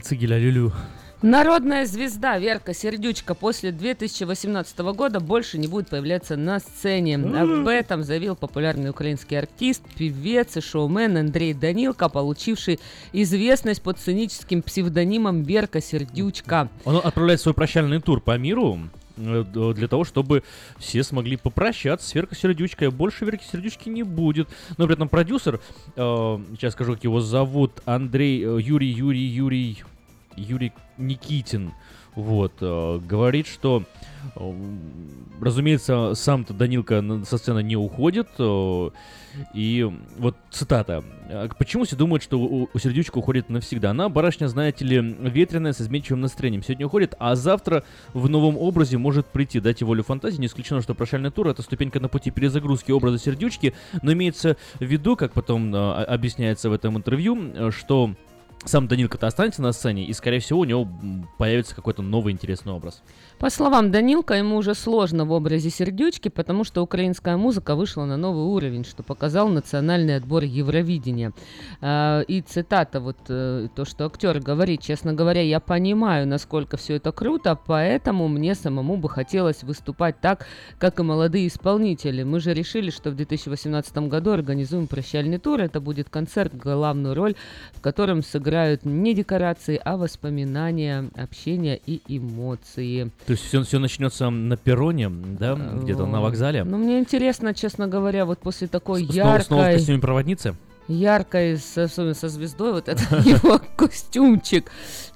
цигель-цигель, алюлю. Народная звезда Верка Сердючка после 2018 года больше не будет появляться на сцене. Об этом заявил популярный украинский артист, певец и шоумен Андрей Данилко, получивший известность под сценическим псевдонимом Верка Сердючка. Он отправляет свой прощальный тур по миру для того, чтобы все смогли попрощаться с Веркой Сердючкой. Больше Верки Сердючки не будет. Но при этом продюсер, э, сейчас скажу, как его зовут, Андрей, э, Юрий, Юрий, Юрий, Юрий Никитин, вот, э, говорит, что, э, разумеется, сам-то Данилка со сцены не уходит, э, и вот цитата. «А Почему все думают, что у, сердючка уходит навсегда? Она, барышня, знаете ли, ветреная, с изменчивым настроением. Сегодня уходит, а завтра в новом образе может прийти. Дайте волю фантазии. Не исключено, что прощальный тур — это ступенька на пути перезагрузки образа сердючки, но имеется в виду, как потом э, объясняется в этом интервью, э, что сам Данилка-то останется на сцене, и, скорее всего, у него появится какой-то новый интересный образ. По словам Данилка, ему уже сложно в образе сердючки, потому что украинская музыка вышла на новый уровень, что показал национальный отбор Евровидения. А, И цитата, вот э, то, что актер говорит, честно говоря, я понимаю, насколько все это круто, поэтому мне самому бы хотелось выступать так, как и молодые исполнители. Мы же решили, что в 2018 году организуем прощальный тур. Это будет концерт, главную роль в котором сыграют не декорации, а воспоминания, общение и эмоции. То есть все, все начнется на перроне, да, где-то на вокзале. Ну, мне интересно, честно говоря, вот после такой Снова, снова в яркой, костюме проводницы. яркой, с- особенно со звездой, вот это его костюмчик.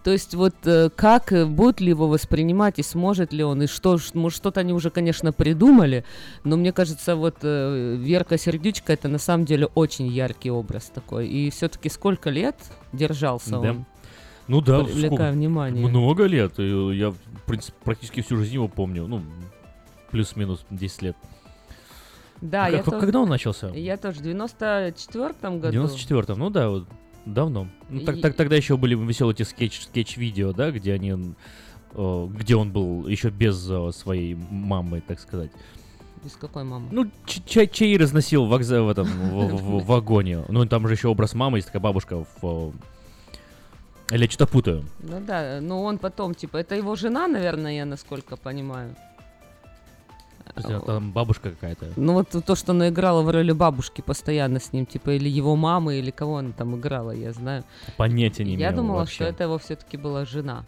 То есть вот э, как, э, будут ли его воспринимать, и сможет ли он, и что, может, что-то они уже, конечно, придумали, но мне кажется, вот э, Верка Сердючка это на самом деле очень яркий образ такой. И все-таки сколько лет держался Да. он? Ну да, Привлекая сколько? внимание. Много лет. и Я, в принципе, практически всю жизнь его помню. Ну, плюс-минус 10 лет. Да, А я как- тоже- когда он начался? Я тоже в 94-м В году. 94-м, ну да, вот давно. Ну, так, так- тогда еще были веселые эти скетч, скетч-видео, да, где они, э, где он был еще без э, своей мамы, так сказать. Без какой мамы? Ну, чай, чаи разносил в, в этом в, в- в вагоне. Ну, там же еще образ мамы, есть такая бабушка в... Или я что-то путаю. Ну да, ну он потом, типа, это его жена, наверное, я насколько понимаю. Есть, там бабушка какая-то. Ну вот то, что она играла в роли бабушки постоянно с ним, типа, или его мамы, или кого она там играла, я знаю. Понятия не Я имею думала, вообще. что это его все-таки была жена.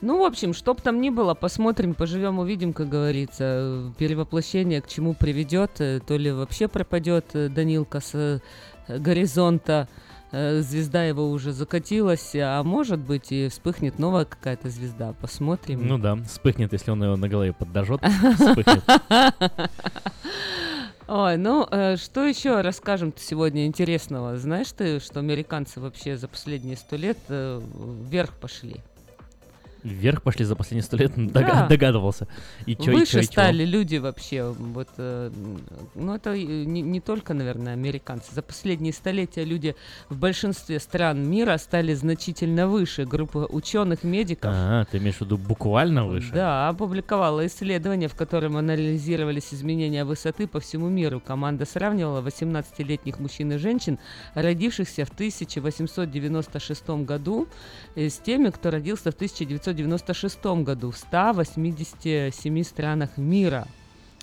Ну, в общем, чтоб там ни было, посмотрим, поживем, увидим, как говорится. Перевоплощение к чему приведет, э, то ли вообще пропадет э, Данилка с э, горизонта, звезда его уже закатилась, а может быть и вспыхнет новая какая-то звезда. Посмотрим. Ну да, вспыхнет, если он его на голове вспыхнет. Ой, ну э, что еще расскажем сегодня интересного? Знаешь ты, что американцы вообще за последние сто лет э, вверх пошли? Вверх пошли за последние сто лет, Да. дога- догадывался. И чё, и Выше чё, и чё? стали люди вообще. Вот, э, ну, это и не, не только, наверное, американцы. За последние столетия люди в большинстве стран мира стали значительно выше. Группа ученых-медиков А, ты имеешь в виду буквально выше? да, опубликовала исследование, в котором анализировались изменения высоты по всему миру. Команда сравнивала 18-летних мужчин и женщин, родившихся в 1896 году, э, с теми, кто родился в 1996 году в 187 странах мира.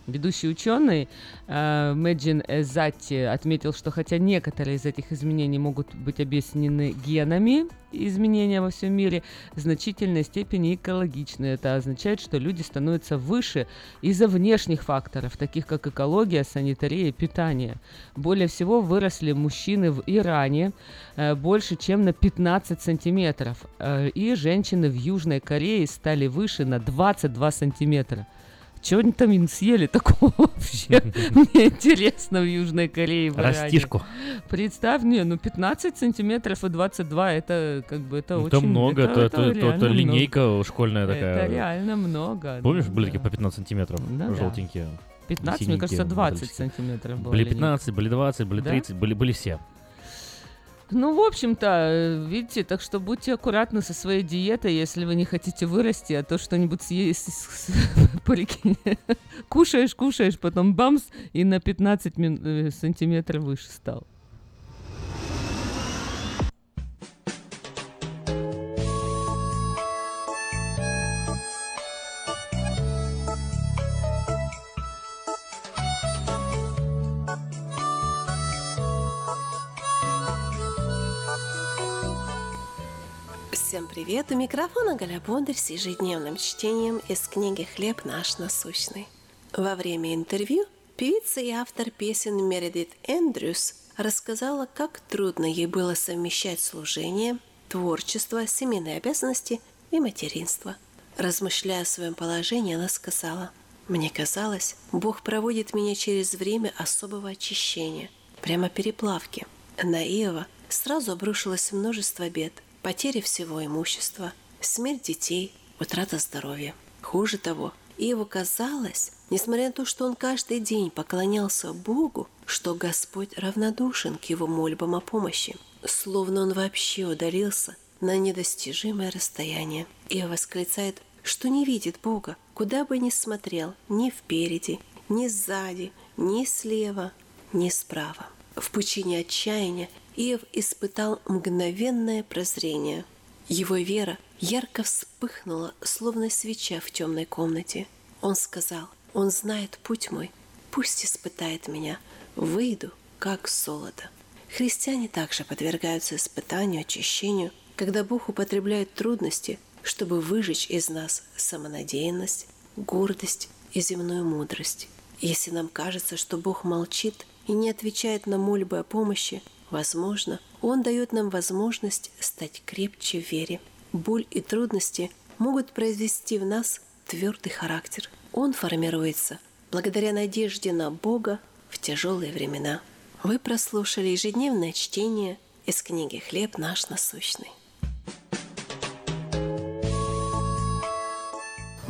Ведущий ученый э, Мэджин Эзати отметил, что хотя некоторые из этих изменений могут быть объяснены генами изменения во всем мире, в значительной степени экологичны. Это означает, что люди становятся выше из-за внешних факторов, таких как экология, санитария питание. Более всего выросли мужчины в Иране э, больше, чем на 15 сантиметров, э, и женщины в Южной Корее стали выше на 22 сантиметра. Чего они там им съели такого вообще? Мне интересно в Южной Корее. Растишку. Представь, не, ну 15 сантиметров и 22, это как бы это Это очень... много, это, это- это- много. линейка школьная такая. Это реально много. Помнишь, были такие по 15 сантиметров, желтенькие? 15, мне кажется, 20 модельчики. сантиметров была Были линейка. 15, были 20, были Да? 30, были, были все. Ну, в общем-то, э, видите, так что будьте аккуратны со своей диетой, если вы не хотите вырасти, а то что-нибудь съесть, прикинь, кушаешь, кушаешь, потом бамс, и на 15 мин- э, сантиметров выше стал. Всем привет! У микрофона Галя Бондарь с ежедневным чтением из книги «Хлеб наш насущный». Во время интервью певица и автор песен Мередит Эндрюс рассказала, как трудно ей было совмещать служение, творчество, семейные обязанности и материнство. Размышляя о своем положении, она сказала, «Мне казалось, Бог проводит меня через время особого очищения, прямо переплавки. На Иова сразу обрушилось множество бед – потеря всего имущества, смерть детей, утрата здоровья. Хуже того, Иову казалось, несмотря на то, что он каждый день поклонялся Богу, что Господь равнодушен к его мольбам о помощи, словно он вообще удалился на недостижимое расстояние. Иов восклицает, что не видит Бога, куда бы ни смотрел, ни впереди, ни сзади, ни слева, ни справа. В пучине отчаяния Иов испытал мгновенное прозрение. Его вера ярко вспыхнула, словно свеча в темной комнате. Он сказал, «Он знает путь мой, пусть испытает меня, выйду, как золото». Христиане также подвергаются испытанию, очищению, когда Бог употребляет трудности, чтобы выжечь из нас самонадеянность, гордость и земную мудрость. Если нам кажется, что Бог молчит и не отвечает на мольбы о помощи, Возможно, Он дает нам возможность стать крепче в вере. Боль и трудности могут произвести в нас твердый характер. Он формируется благодаря надежде на Бога в тяжелые времена. Вы прослушали ежедневное чтение из книги «Хлеб наш насущный».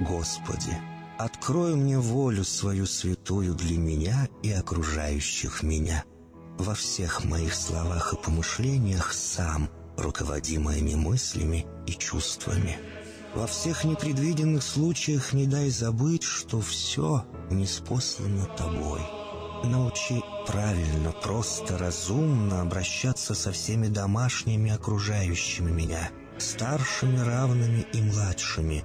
Господи, открой мне волю свою святую для меня и окружающих меня. Во всех моих словах и помышлениях сам, руководи моими мыслями и чувствами. Во всех непредвиденных случаях не дай забыть, что все неспослано тобой. Научи правильно, просто, разумно обращаться со всеми домашними окружающими меня, старшими, равными и младшими,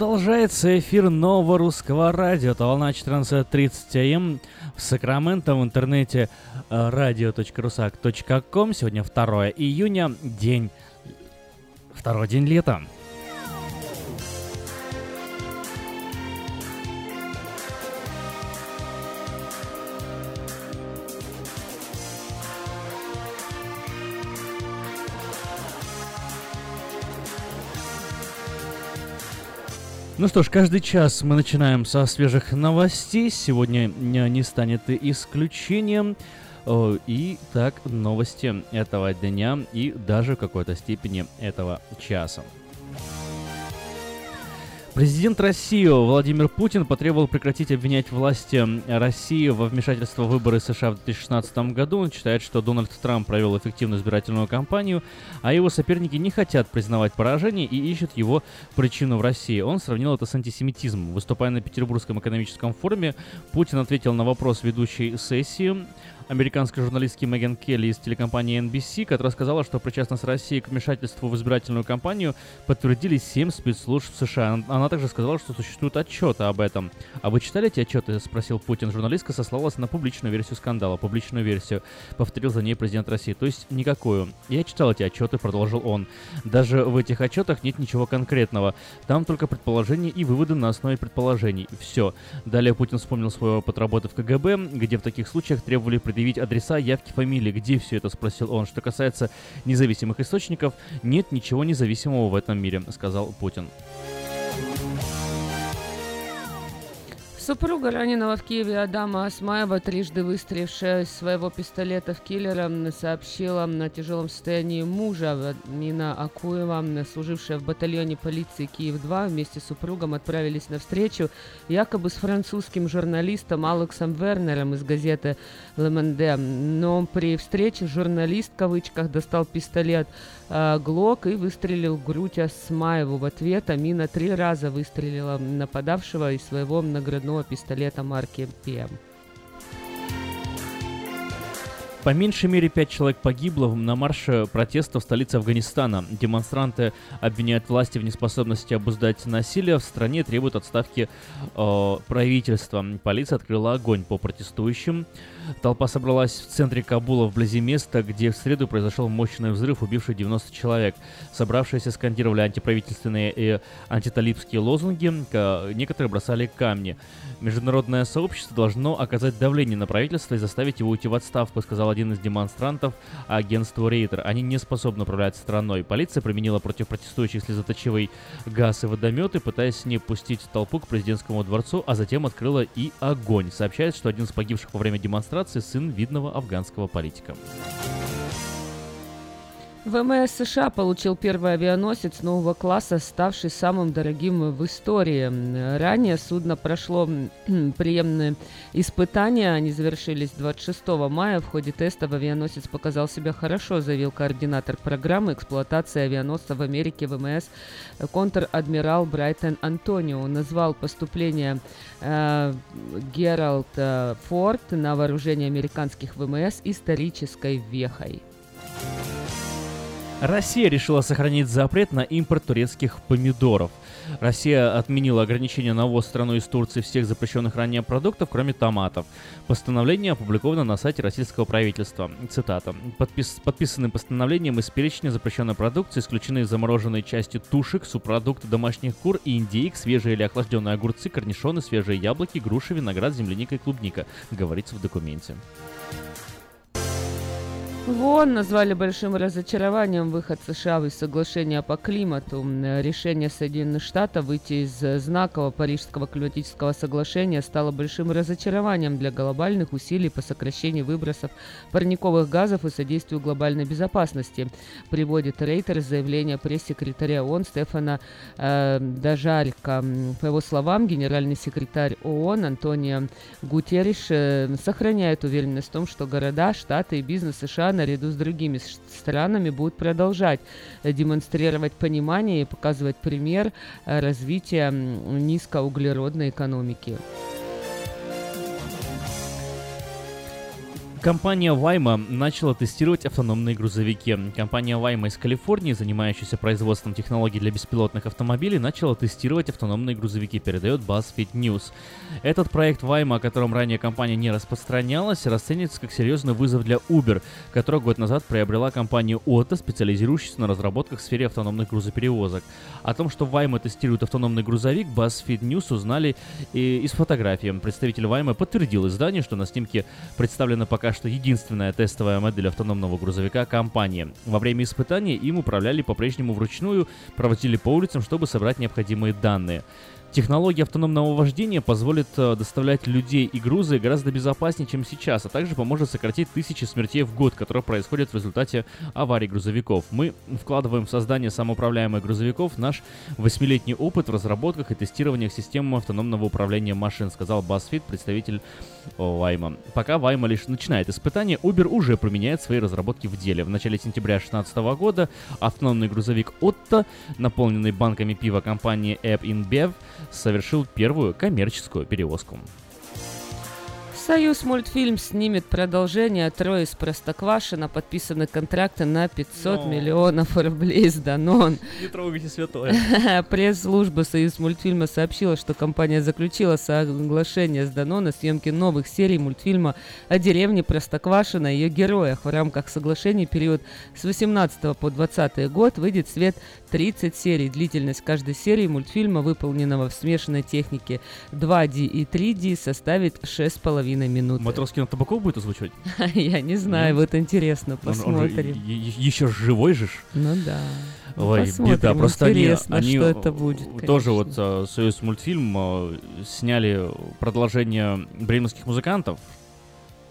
Продолжается эфир нового русского радио. Это волна 14.30 АМ в Сакраменто в интернете radio.rusak.com. Сегодня 2 июня, день... Второй день лета. Ну что ж, каждый час мы начинаем со свежих новостей. Сегодня не станет исключением. И так, новости этого дня и даже в какой-то степени этого часа. Президент России Владимир Путин потребовал прекратить обвинять власти России во вмешательство в выборы США в 2016 году. Он считает, что Дональд Трамп провел эффективную избирательную кампанию, а его соперники не хотят признавать поражение и ищут его причину в России. Он сравнил это с антисемитизмом. Выступая на Петербургском экономическом форуме, Путин ответил на вопрос ведущей сессии американской журналистки Меган Келли из телекомпании NBC, которая сказала, что причастность России к вмешательству в избирательную кампанию подтвердили 7 спецслужб США. Она также сказала, что существуют отчеты об этом. А вы читали эти отчеты? Спросил Путин. Журналистка сослалась на публичную версию скандала. Публичную версию. Повторил за ней президент России. То есть никакую. Я читал эти отчеты, продолжил он. Даже в этих отчетах нет ничего конкретного. Там только предположения и выводы на основе предположений. Все. Далее Путин вспомнил свой опыт работы в КГБ, где в таких случаях требовали предъявить адреса, явки, фамилии. Где все это, спросил он. Что касается независимых источников, нет ничего независимого в этом мире, сказал Путин. Супруга раненого в Киеве Адама Асмаева, трижды выстрелившая из своего пистолета в киллера, сообщила на тяжелом состоянии мужа. Нина Акуева, служившая в батальоне полиции Киев-2, вместе с супругом отправились на встречу якобы с французским журналистом Алексом Вернером из газеты «Le Monde». Но при встрече журналист, в кавычках, достал пистолет э, Глок и выстрелил грудь Асмаеву. В ответ Амина три раза выстрелила нападавшего из своего наградного пистолета марки PM. По меньшей мере пять человек погибло на марше протеста в столице Афганистана. Демонстранты обвиняют власти в неспособности обуздать насилие в стране, требуют отставки э, правительства. Полиция открыла огонь по протестующим. Толпа собралась в центре Кабула, вблизи места, где в среду произошел мощный взрыв, убивший 90 человек. Собравшиеся скандировали антиправительственные и антиталибские лозунги, некоторые бросали камни. Международное сообщество должно оказать давление на правительство и заставить его уйти в отставку, сказал один из демонстрантов агентству Рейтер. Они не способны управлять страной. Полиция применила против протестующих слезоточивый газ и водометы, пытаясь не пустить толпу к президентскому дворцу, а затем открыла и огонь. Сообщается, что один из погибших во время демонстрации демонстрации сын видного афганского политика. ВМС США получил первый авианосец нового класса, ставший самым дорогим в истории. Ранее судно прошло приемные испытания, они завершились 26 мая. В ходе тестов авианосец показал себя хорошо, заявил координатор программы эксплуатации авианосца в Америке ВМС контр-адмирал Брайтон Антонио. Назвал поступление э, Гералд э, Форд на вооружение американских ВМС исторической вехой. Россия решила сохранить запрет на импорт турецких помидоров. Россия отменила ограничения на ввоз страну из Турции всех запрещенных ранее продуктов, кроме томатов. Постановление опубликовано на сайте российского правительства. Цитата. Подпис... Подписанным постановлением из перечня запрещенной продукции исключены замороженные части тушек, субпродукты домашних кур и индейк, свежие или охлажденные огурцы, корнишоны, свежие яблоки, груши, виноград, земляника и клубника, говорится в документе. В ООН назвали большим разочарованием выход США из соглашения по климату. Решение Соединенных Штатов выйти из знакового Парижского климатического соглашения стало большим разочарованием для глобальных усилий по сокращению выбросов парниковых газов и содействию глобальной безопасности, приводит Рейтер заявление пресс-секретаря ООН Стефана э, Дажалька. По его словам, генеральный секретарь ООН Антонио Гутерриш э, сохраняет уверенность в том, что города, штаты и бизнес США наряду с другими странами будут продолжать демонстрировать понимание и показывать пример э, развития низкоуглеродной экономики. Компания Вайма начала тестировать автономные грузовики. Компания Вайма из Калифорнии, занимающаяся производством технологий для беспилотных автомобилей, начала тестировать автономные грузовики, передает BuzzFeed News. Этот проект Вайма, о котором ранее компания не распространялась, расценивается как серьезный вызов для Uber, которая год назад приобрела компанию Otto, специализирующуюся на разработках в сфере автономных грузоперевозок. О том, что Вайма тестирует автономный грузовик, BuzzFeed News узнали и из фотографии. Представитель Вайма подтвердил изданию, что на снимке представлена пока что единственная тестовая модель автономного грузовика компании. Во время испытаний им управляли по-прежнему вручную, проводили по улицам, чтобы собрать необходимые данные. Технология автономного вождения позволит э, доставлять людей и грузы гораздо безопаснее, чем сейчас, а также поможет сократить тысячи смертей в год, которые происходят в результате аварий грузовиков. Мы вкладываем в создание самоуправляемых грузовиков наш восьмилетний опыт в разработках и тестированиях системы автономного управления машин, сказал BuzzFeed, представитель Вайма. Пока Вайма лишь начинает испытания, Uber уже применяет свои разработки в деле. В начале сентября 2016 года автономный грузовик Otto, наполненный банками пива компании App InBev, совершил первую коммерческую перевозку. Союз мультфильм снимет продолжение «Трое из Простоквашино». Подписаны контракты на 500 Но. миллионов рублей с Данон. Не трогайте святое. Пресс-служба Союз мультфильма сообщила, что компания заключила соглашение с Данон о съемке новых серий мультфильма о деревне Простоквашино и ее героях. В рамках соглашений период с 18 по 20 год выйдет в свет 30 серий. Длительность каждой серии мультфильма, выполненного в смешанной технике 2D и 3D, составит 6,5 минут. Матроскин Табаков будет озвучивать? Я не знаю, вот интересно, посмотрим. еще живой же. Ну да. Ну, Ой, посмотрим, беда. Просто они, интересно, они что э, это будет, тоже вот э, Союз мультфильм э, сняли продолжение бременских музыкантов.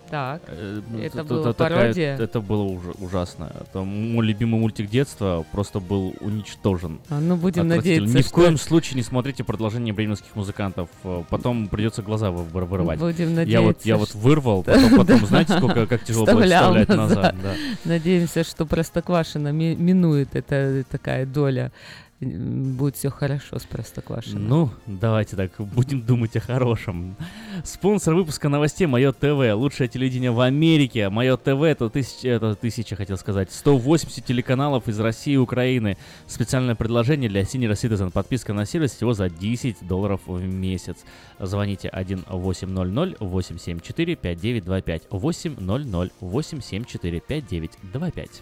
Так, Э, ну, это т- была т- такая- пародия? Это было уж- ужасно. Это мой любимый мультик детства просто был уничтожен. А, ну, будем надеяться, Ни в что- коем случае не смотрите продолжение бременских музыкантов. Э, Потом придется глаза вы- вы- вырывать. Будем я вот, я надеяться, вот вырвал, потом, потом знаете, сколько как тяжело будет вставлять назад. да. Надеемся, что Простоквашино ми- минует эта такая доля. Будет все хорошо с Простоквашино. Ну, давайте так, будем думать о хорошем. Спонсор выпуска новостей Мое ТВ. Лучшее телевидение в Америке. Мое ТВ это тысяча, это тысяча, хотел сказать. 180 телеканалов из России и Украины. Специальное предложение для Senior Citizen. Подписка на сервис всего за 10 долларов в месяц. Звоните 1-800-874-5925. 800-874-5925.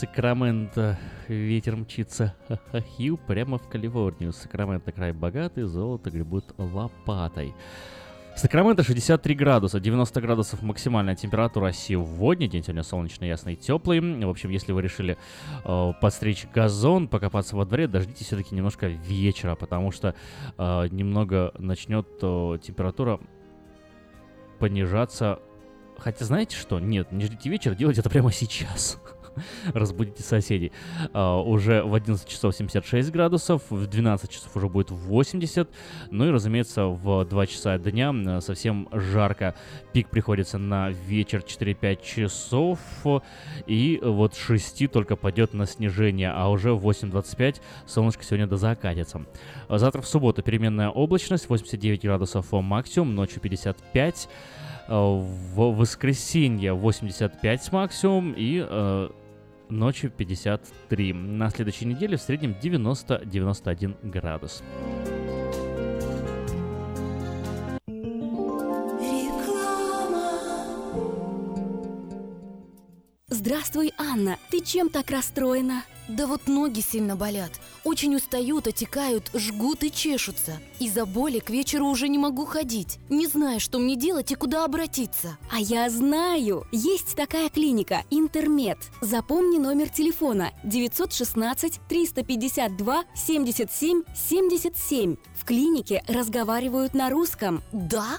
Сакраменто. Ветер мчится хью прямо в Калифорнию. Сакраменто край богатый, золото гребут лопатой. Сакраменто 63 градуса, 90 градусов максимальная температура сегодня. День сегодня солнечный, ясный, теплый. В общем, если вы решили э, подстричь газон, покопаться во дворе, дождитесь все-таки немножко вечера, потому что э, немного начнет э, температура понижаться. Хотя знаете что? Нет, не ждите вечера, делайте это прямо сейчас. разбудите соседей. Uh, уже в 11 часов 76 градусов, в 12 часов уже будет 80, ну и, разумеется, в 2 часа дня совсем жарко. Пик приходится на вечер 4-5 часов, и вот 6 только пойдет на снижение, а уже в 8.25 солнышко сегодня до закатится. Завтра в субботу переменная облачность, 89 градусов максимум, ночью 55 в воскресенье 85 максимум и э, ночью 53. На следующей неделе в среднем 90-91 градус. Здравствуй, Анна. Ты чем так расстроена? Да вот ноги сильно болят. Очень устают, отекают, жгут и чешутся. Из-за боли к вечеру уже не могу ходить. Не знаю, что мне делать и куда обратиться. А я знаю! Есть такая клиника «Интермед». Запомни номер телефона 916 352 77 77. В клинике разговаривают на русском. Да?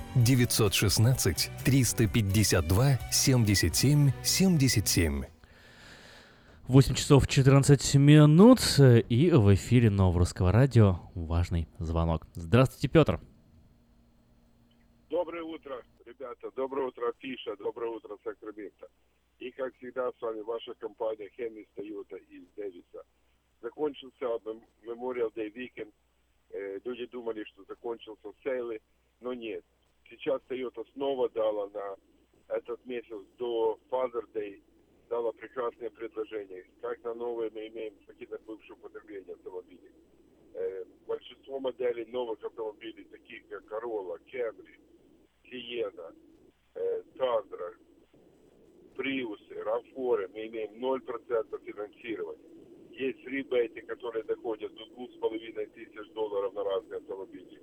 916 352 77 77. 8 часов 14 минут, и в эфире Нового Русского Радио важный звонок. Здравствуйте, Петр. Доброе утро, ребята. Доброе утро, Фиша. Доброе утро, Сакраменто. И, как всегда, с вами ваша компания Хеннис Тойота из Дэвиса. Закончился Memorial Day Weekend. Люди думали, что закончился сейлы, но нет. Сейчас Toyota снова дала на этот месяц до Father Day дала прекрасное предложение. Как на новые мы имеем какие-то бывшие употребления автомобилей. Э, большинство моделей новых автомобилей, таких как Corolla, Camry, Sienna, э, Tundra, Prius, RAV4, мы имеем 0% финансирования. Есть ребейты, которые доходят до 2,5 тысяч долларов на разные автомобили.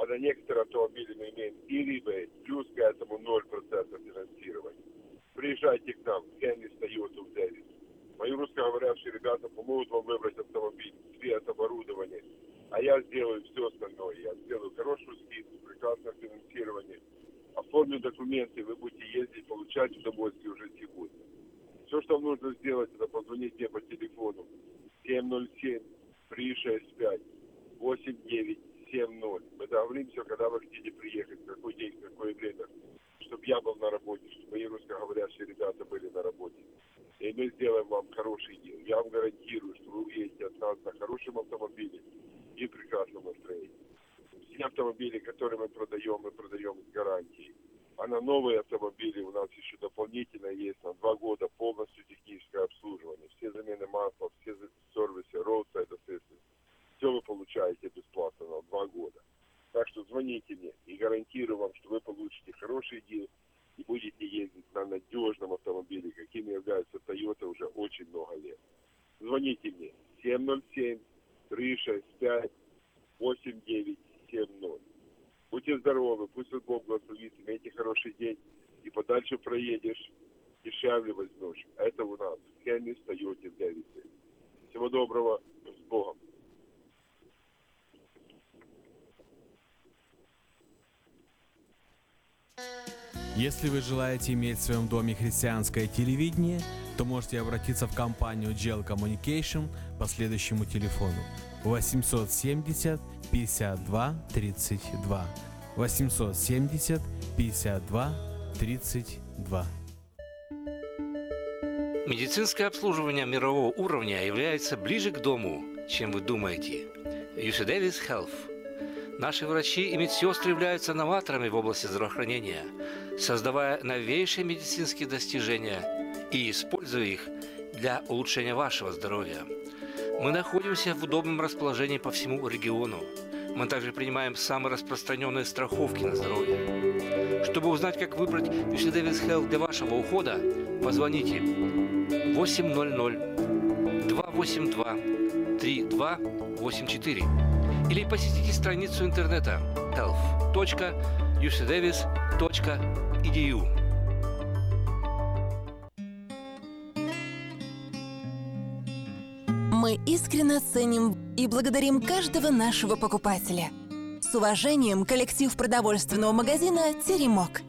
А на некоторые автомобили мы имеем и ребейт, плюс к этому 0% финансирования. Приезжайте к нам, Хеннис Тойоту в Дэвис. Мои русскоговорящие ребята помогут вам выбрать автомобиль, цвет, оборудование. А я сделаю все остальное. Я сделаю хорошую скидку, прекрасное финансирование. Оформлю документы, вы будете ездить, получать удовольствие уже сегодня. Все, что вам нужно сделать, это позвонить мне по телефону 707 365 8970. Мы договоримся, когда вы хотите приехать, какой день, какое время, чтобы я был на работе, чтобы мои русскоговорящие ребята были на работе. И мы сделаем вам хороший день. Я вам гарантирую, что вы уедете от нас на хорошем автомобиле и прекрасном настроении. Все автомобили, которые мы продаем, мы продаем с гарантией. А на новые автомобили у нас еще дополнительно есть на два года полностью техническое обслуживание. Все замены масла, все сервисы, roadside assistance. Все вы получаете бесплатно на два года. Так что звоните мне и гарантирую вам, что вы получите хороший день и будете ездить на надежном автомобиле, каким является Toyota уже очень много лет. Звоните мне 707 365 8970. Будьте здоровы, пусть вас Бог благословит, имейте хороший день и подальше проедешь, дешевле возьмешь. Это у нас в в Дэвисе. Всего доброго, с Богом. Если вы желаете иметь в своем доме христианское телевидение, то можете обратиться в компанию Gel Communication по следующему телефону 870 52 32 870 52 32 Медицинское обслуживание мирового уровня является ближе к дому, чем вы думаете. UC Davis Health. Наши врачи и медсестры являются новаторами в области здравоохранения. создавая новейшие медицинские достижения и используя их для улучшения вашего здоровья. Мы находимся в удобном расположении по всему региону. Мы также принимаем самые распространенные страховки на здоровье. Чтобы узнать, как выбрать UC Davis Health для вашего ухода, позвоните 800 282 3284 или посетите страницу интернета health.ucdavis.edu. Мы искренне ценим и благодарим каждого нашего покупателя. С уважением, коллектив продовольственного магазина «Теремок».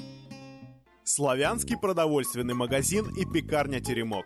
Славянский продовольственный магазин и пекарня «Теремок».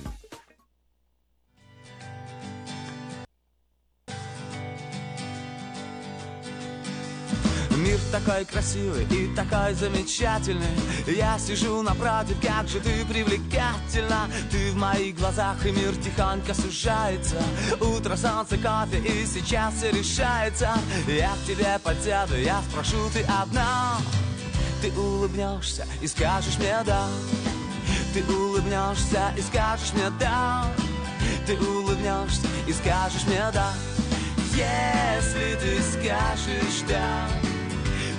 Мир такой красивый и такой замечательный. Я сижу напротив, как же ты привлекательна. Ты в моих глазах, и мир тихонько сужается. Утро, солнце, кофе, и сейчас все решается. Я к тебе подсяду, я спрошу, ты одна? Ты улыбнешься и скажешь мне да Ты улыбнешься и скажешь мне да Ты улыбнешься и скажешь мне да Если ты скажешь да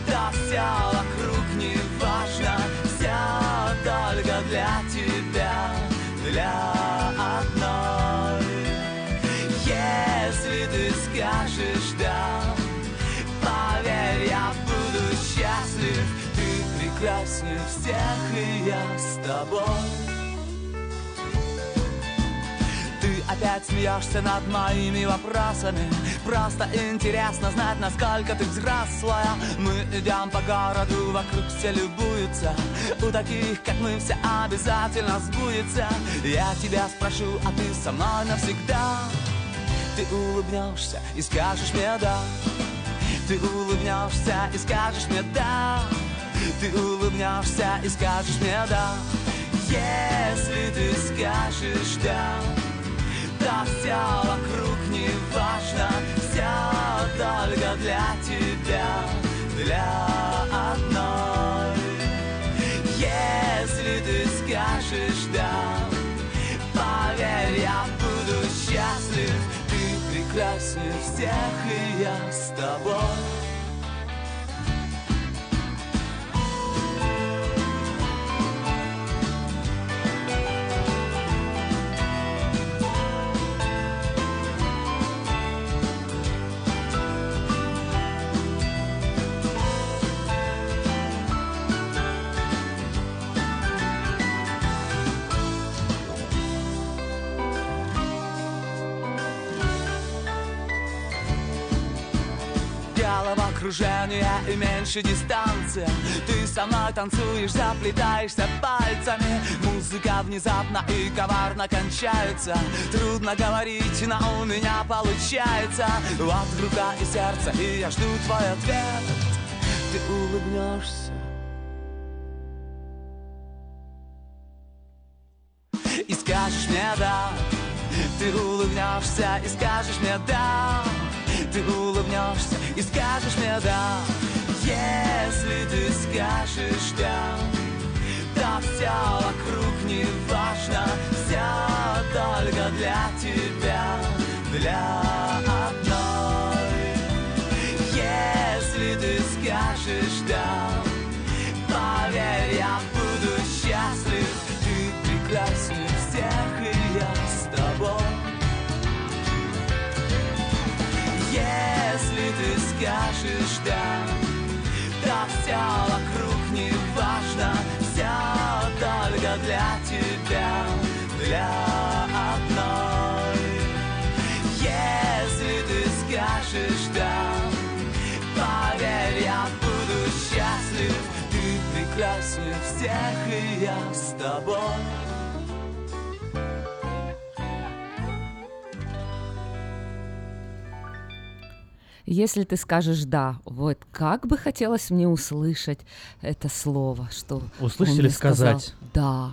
да все вокруг не важно Все только для тебя, для одной. Если ты скажешь да Поверь, я буду счастлив. Ты прекраснее всех, и я с тобой опять смеешься над моими вопросами. Просто интересно знать, насколько ты взрослая. Мы идем по городу, вокруг все любуются. У таких, как мы, все обязательно сбудется. Я тебя спрошу, а ты со мной навсегда? Ты улыбнешься и скажешь мне да Ты улыбнешься и скажешь мне да Ты улыбнешься и скажешь мне да Если ты скажешь да да все вокруг не важно Все только для тебя, для одной. Если ты скажешь да Поверь, я буду счастлив. Ты прекраснее всех, и я с тобой головокружение и меньше дистанция Ты мной танцуешь, заплетаешься пальцами. Музыка внезапно и коварно кончается. Трудно говорить, но у меня получается. Вот рука и сердце, и я жду твой ответ. Ты улыбнешься. И скажешь мне да Ты улыбнешься и скажешь мне да ты улыбнешься и скажешь мне да Если ты скажешь да Да все вокруг не важно Все только для тебя Для одной. Если ты скажешь да Поверь, я скажешь да. Да все вокруг не важно Все только для тебя Для одной. Если ты скажешь да Поверь, я буду счастлив. Ты прекраснее всех, и я с тобой Если ты скажешь «да», вот как бы хотелось мне услышать это слово, что Услышать или мне сказал сказать? «да».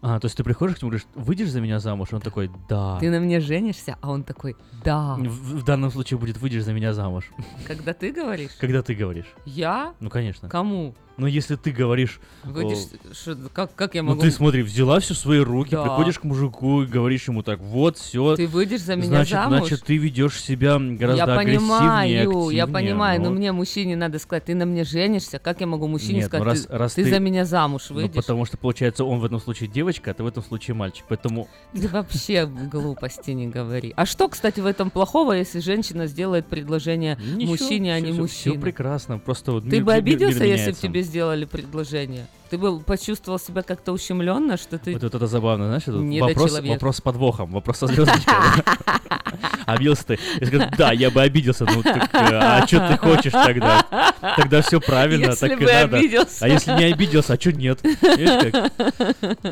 А, то есть ты приходишь к нему и говоришь, выйдешь за меня замуж? Он такой, да. Ты на мне женишься, а он такой «да». В, в данном случае будет выйдешь за меня замуж. Когда ты говоришь? Когда ты говоришь. Я? Ну, конечно. Кому? Но если ты говоришь... Выйдешь, о, что- как, как я Ну могу... ты смотри, взяла все в свои руки, Да. приходишь к мужику и говоришь ему так, вот, все. Ты выйдешь за меня значит, замуж? Значит, ты ведешь себя гораздо я агрессивнее, понимаю, я понимаю, но ну. мне мужчине надо сказать, ты на мне женишься, как я могу мужчине Нет, ну сказать, раз- ты, раз ты ты- за меня замуж Ну, выйдешь? потому что, получается, он в этом случае девочка, а ты в этом случае мальчик. Поэтому Ты вообще глупости не говори. А что, кстати, в этом плохого, если женщина сделает предложение Ничего, мужчине, а не мужчине? всё прекрасно, просто вот Ты бы обиделся, если бы тебе сделали предложение? Ты бы почувствовал себя как-то ущемленно, что ты... Вот, это забавно, знаешь, это вопрос, вопрос с подвохом, вопрос со звездочкой. Обиделся ты. Я скажу, да, я бы обиделся. Ну, так, а что ты хочешь тогда? Тогда все правильно, Если так и бы надо. обиделся. А если не обиделся, а что нет?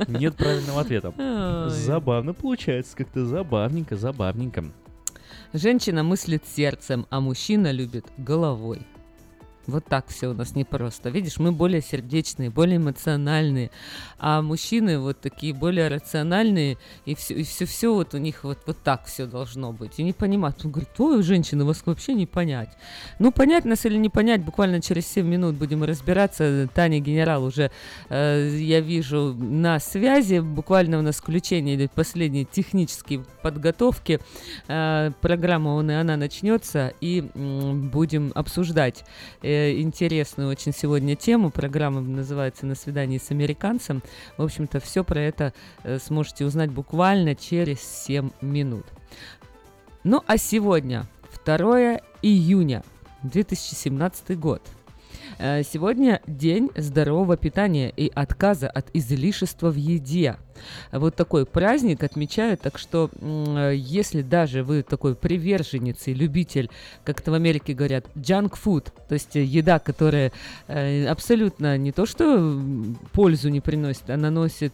Нет правильного ответа. Ой. Забавно получается, как-то забавненько, забавненько. Женщина мыслит сердцем, а мужчина любит головой. Вот так все у нас непросто. Видишь, мы более сердечные, более эмоциональные, а мужчины вот такие более рациональные, и все, и все, все вот у них вот, вот так все должно быть. И не понимать. Он говорит, ой, женщины, вас вообще не понять. Ну, понять нас или не понять, буквально через 7 минут будем разбираться. Таня Генерал уже, э, я вижу, на связи. Буквально у нас включение идет последние технические подготовки. Э, программа «Он и она» начнется, и м, будем обсуждать э, интересную очень сегодня тему. Программа называется «На свидании с американцем». В общем-то, все про это э, сможете узнать буквально через 7 минут. Ну, а сегодня 2 июня 2017 год. Э, Сегодня день здорового питания и отказа от излишества в еде. Вот такой праздник отмечают, так что если даже вы такой приверженец и любитель, как это в Америке говорят, junk food, то есть еда, которая э, абсолютно не то что пользу не приносит, а наносит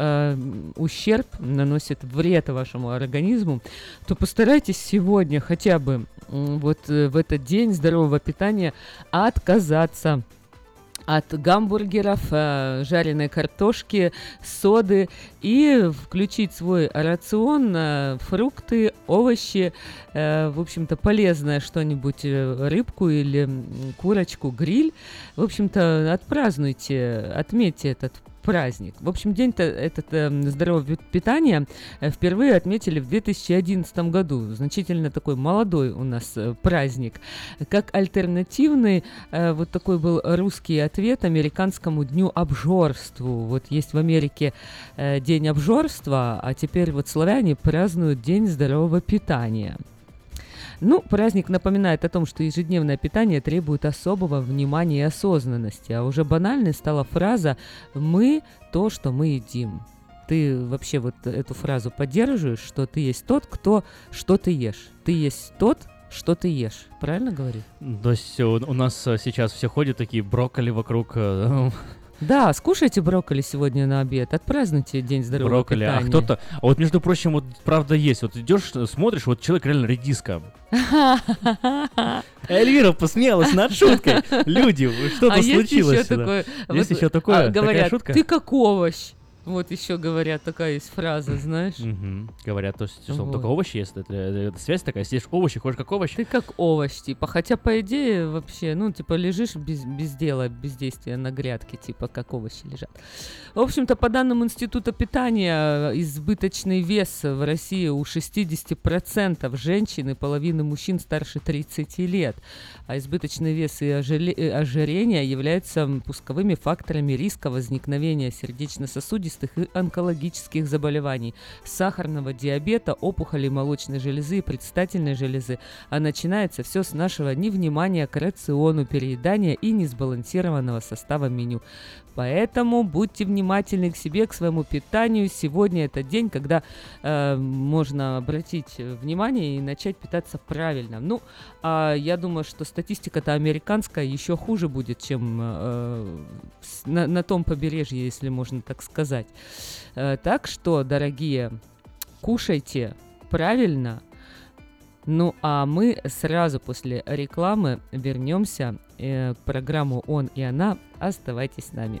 э, ущерб, наносит вред вашему организму, то постарайтесь сегодня хотя бы вот э, в этот день здорового питания отказаться от гамбургеров, э, жареной картошки, соды и включить свой рацион фрукты, овощи, в общем-то полезное что-нибудь, рыбку или курочку, гриль. В общем-то отпразднуйте, отметьте этот праздник. В общем, день-то этот э, здорового пи- питания впервые отметили в 2011 году. Значительно такой молодой у нас э, праздник. Как альтернативный э, вот такой был русский ответ американскому дню обжорству. Вот есть в Америке э, день обжорства, а теперь вот славяне празднуют день здорового питания. Ну, праздник напоминает о том, что ежедневное питание требует особого внимания и осознанности, а уже банальной стала фраза «мы то, что мы едим». Ты вообще вот эту фразу поддерживаешь, что ты есть тот, кто что ты ешь. Ты есть тот, что ты ешь. Правильно говорю? То есть у, у нас э, сейчас все ходят такие брокколи вокруг э, Да, скушайте брокколи сегодня на обед, отпразднуйте день здорового брокколи, а питания. кто-то... А вот, между прочим, вот правда есть. Вот идешь, смотришь, вот человек реально редиска. Эльвира посмеялась над шуткой. Люди, что-то а есть случилось. Еще да. такое, Есть вот, еще такое, а, такая говорят, шутка? ты как овощ. Вот еще говорят, такая есть фраза, знаешь. Мгм. Говорят, то что Вот. только овощи ест. Это, это связь такая, съешь овощи, ходишь как овощ. Ты как овощ, типа. Хотя, по идее, вообще, ну, типа, лежишь без, без дела, без действия на грядке, типа, как овощи лежат. В общем-то, по данным Института питания, избыточный вес в России у 60% женщин и половины мужчин старше 30 лет. А избыточный вес и ожирение являются пусковыми факторами риска возникновения сердечно-сосудистых и онкологических заболеваний, сахарного диабета, опухолей молочной железы и предстательной железы. А начинается все с нашего невнимания к рациону, переедания и несбалансированного состава меню. Поэтому будьте внимательны к себе, к своему питанию. Сегодня это день, когда э, можно обратить э, внимание и начать питаться правильно. Ну, а я думаю, что статистика-то американская еще хуже будет, чем э, на, на том побережье, если можно так сказать. Э, так что, дорогие, кушайте правильно, Ну а мы сразу после рекламы вернемся э, к программу «Он и она». Оставайтесь с нами.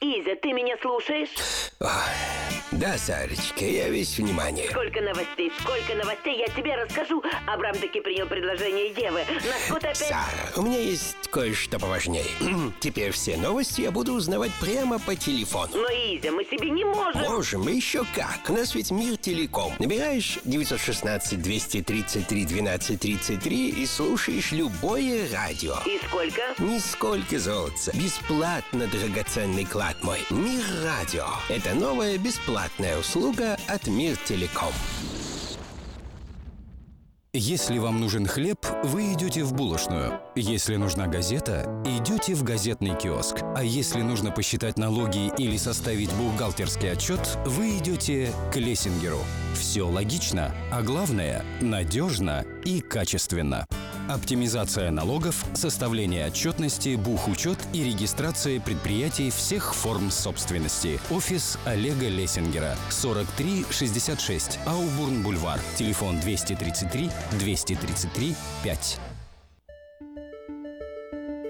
Изя, ты меня слушаешь? Ох, да, Сарочка, я весь внимание. Сколько новостей, сколько новостей, я тебе расскажу. Абрам таки принял предложение Евы. На опять... Сара, у меня есть кое-что поважнее. Теперь все новости я буду узнавать прямо по телефону. Но, Изя, мы себе не можем. Можем, еще как. У нас ведь мир телеком. Набираешь 916-233-1233 и слушаешь любое радио. И сколько? Нисколько золотца. Бесплатно, драгоценный клад мой. Мир радио. Это новая бесплатная услуга от Мир Телеком. Если вам нужен хлеб, вы идете в булочную. Если нужна газета, идете в газетный киоск. А если нужно посчитать налоги или составить бухгалтерский отчет, вы идете к Лессингеру. Все логично, а главное – надежно и качественно. Оптимизация налогов, составление отчетности, бухучет и регистрация предприятий всех форм собственности. Офис Олега Лессингера. 4366 Аубурн-Бульвар. Телефон 233 233 5.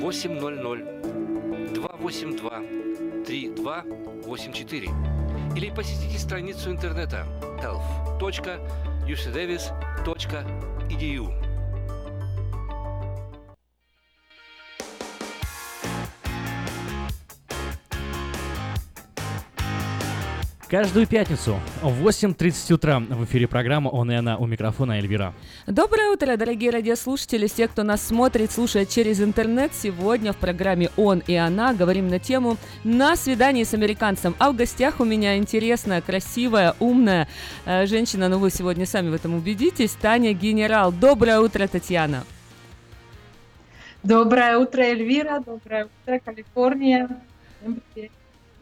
800 282 3284 или посетите страницу интернета health.ucdavis.edu. Каждую пятницу в 8.30 утра в эфире программа «Он и она» у микрофона Эльвира. Доброе утро, дорогие радиослушатели, все, кто нас смотрит, слушает через интернет. Сегодня в программе «Он и она» говорим на тему «На свидании с американцем». А в гостях у меня интересная, красивая, умная э, женщина, но ну, вы сегодня сами в этом убедитесь, Таня Генерал. Доброе утро, Татьяна. Доброе утро, Эльвира. Доброе утро, Калифорния. Всем привет.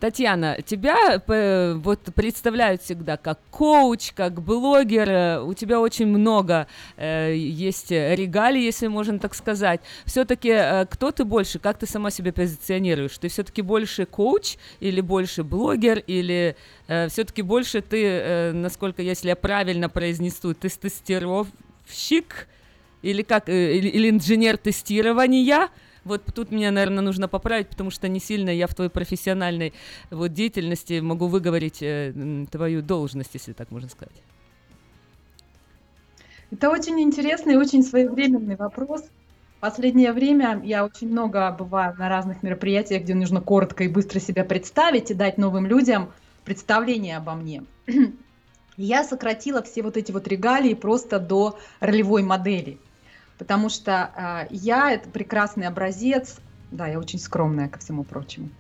Татьяна, тебя э, вот представляют всегда как коуч, как блогер. Э, у тебя очень много э, есть регалий, если можно так сказать. Все-таки э, кто ты больше? Как ты сама себя позиционируешь? Ты все-таки больше коуч или больше блогер или э, все-таки больше ты, э, насколько если я правильно произнесу, тестостеровщик или как э, или инженер тестирования? Вот тут мне, наверное, нужно поправить, потому что не сильно я в твоей профессиональной вот деятельности могу выговорить э, твою должность, если так можно сказать. Это очень интересный и очень своевременный вопрос. Последнее время я очень много бываю на разных мероприятиях, где нужно коротко и быстро себя представить и дать новым людям представление обо мне. Я сократила все вот эти вот регалии просто до ролевой модели, потому что э, я это прекрасный образец, да, я очень скромная ко всему прочему.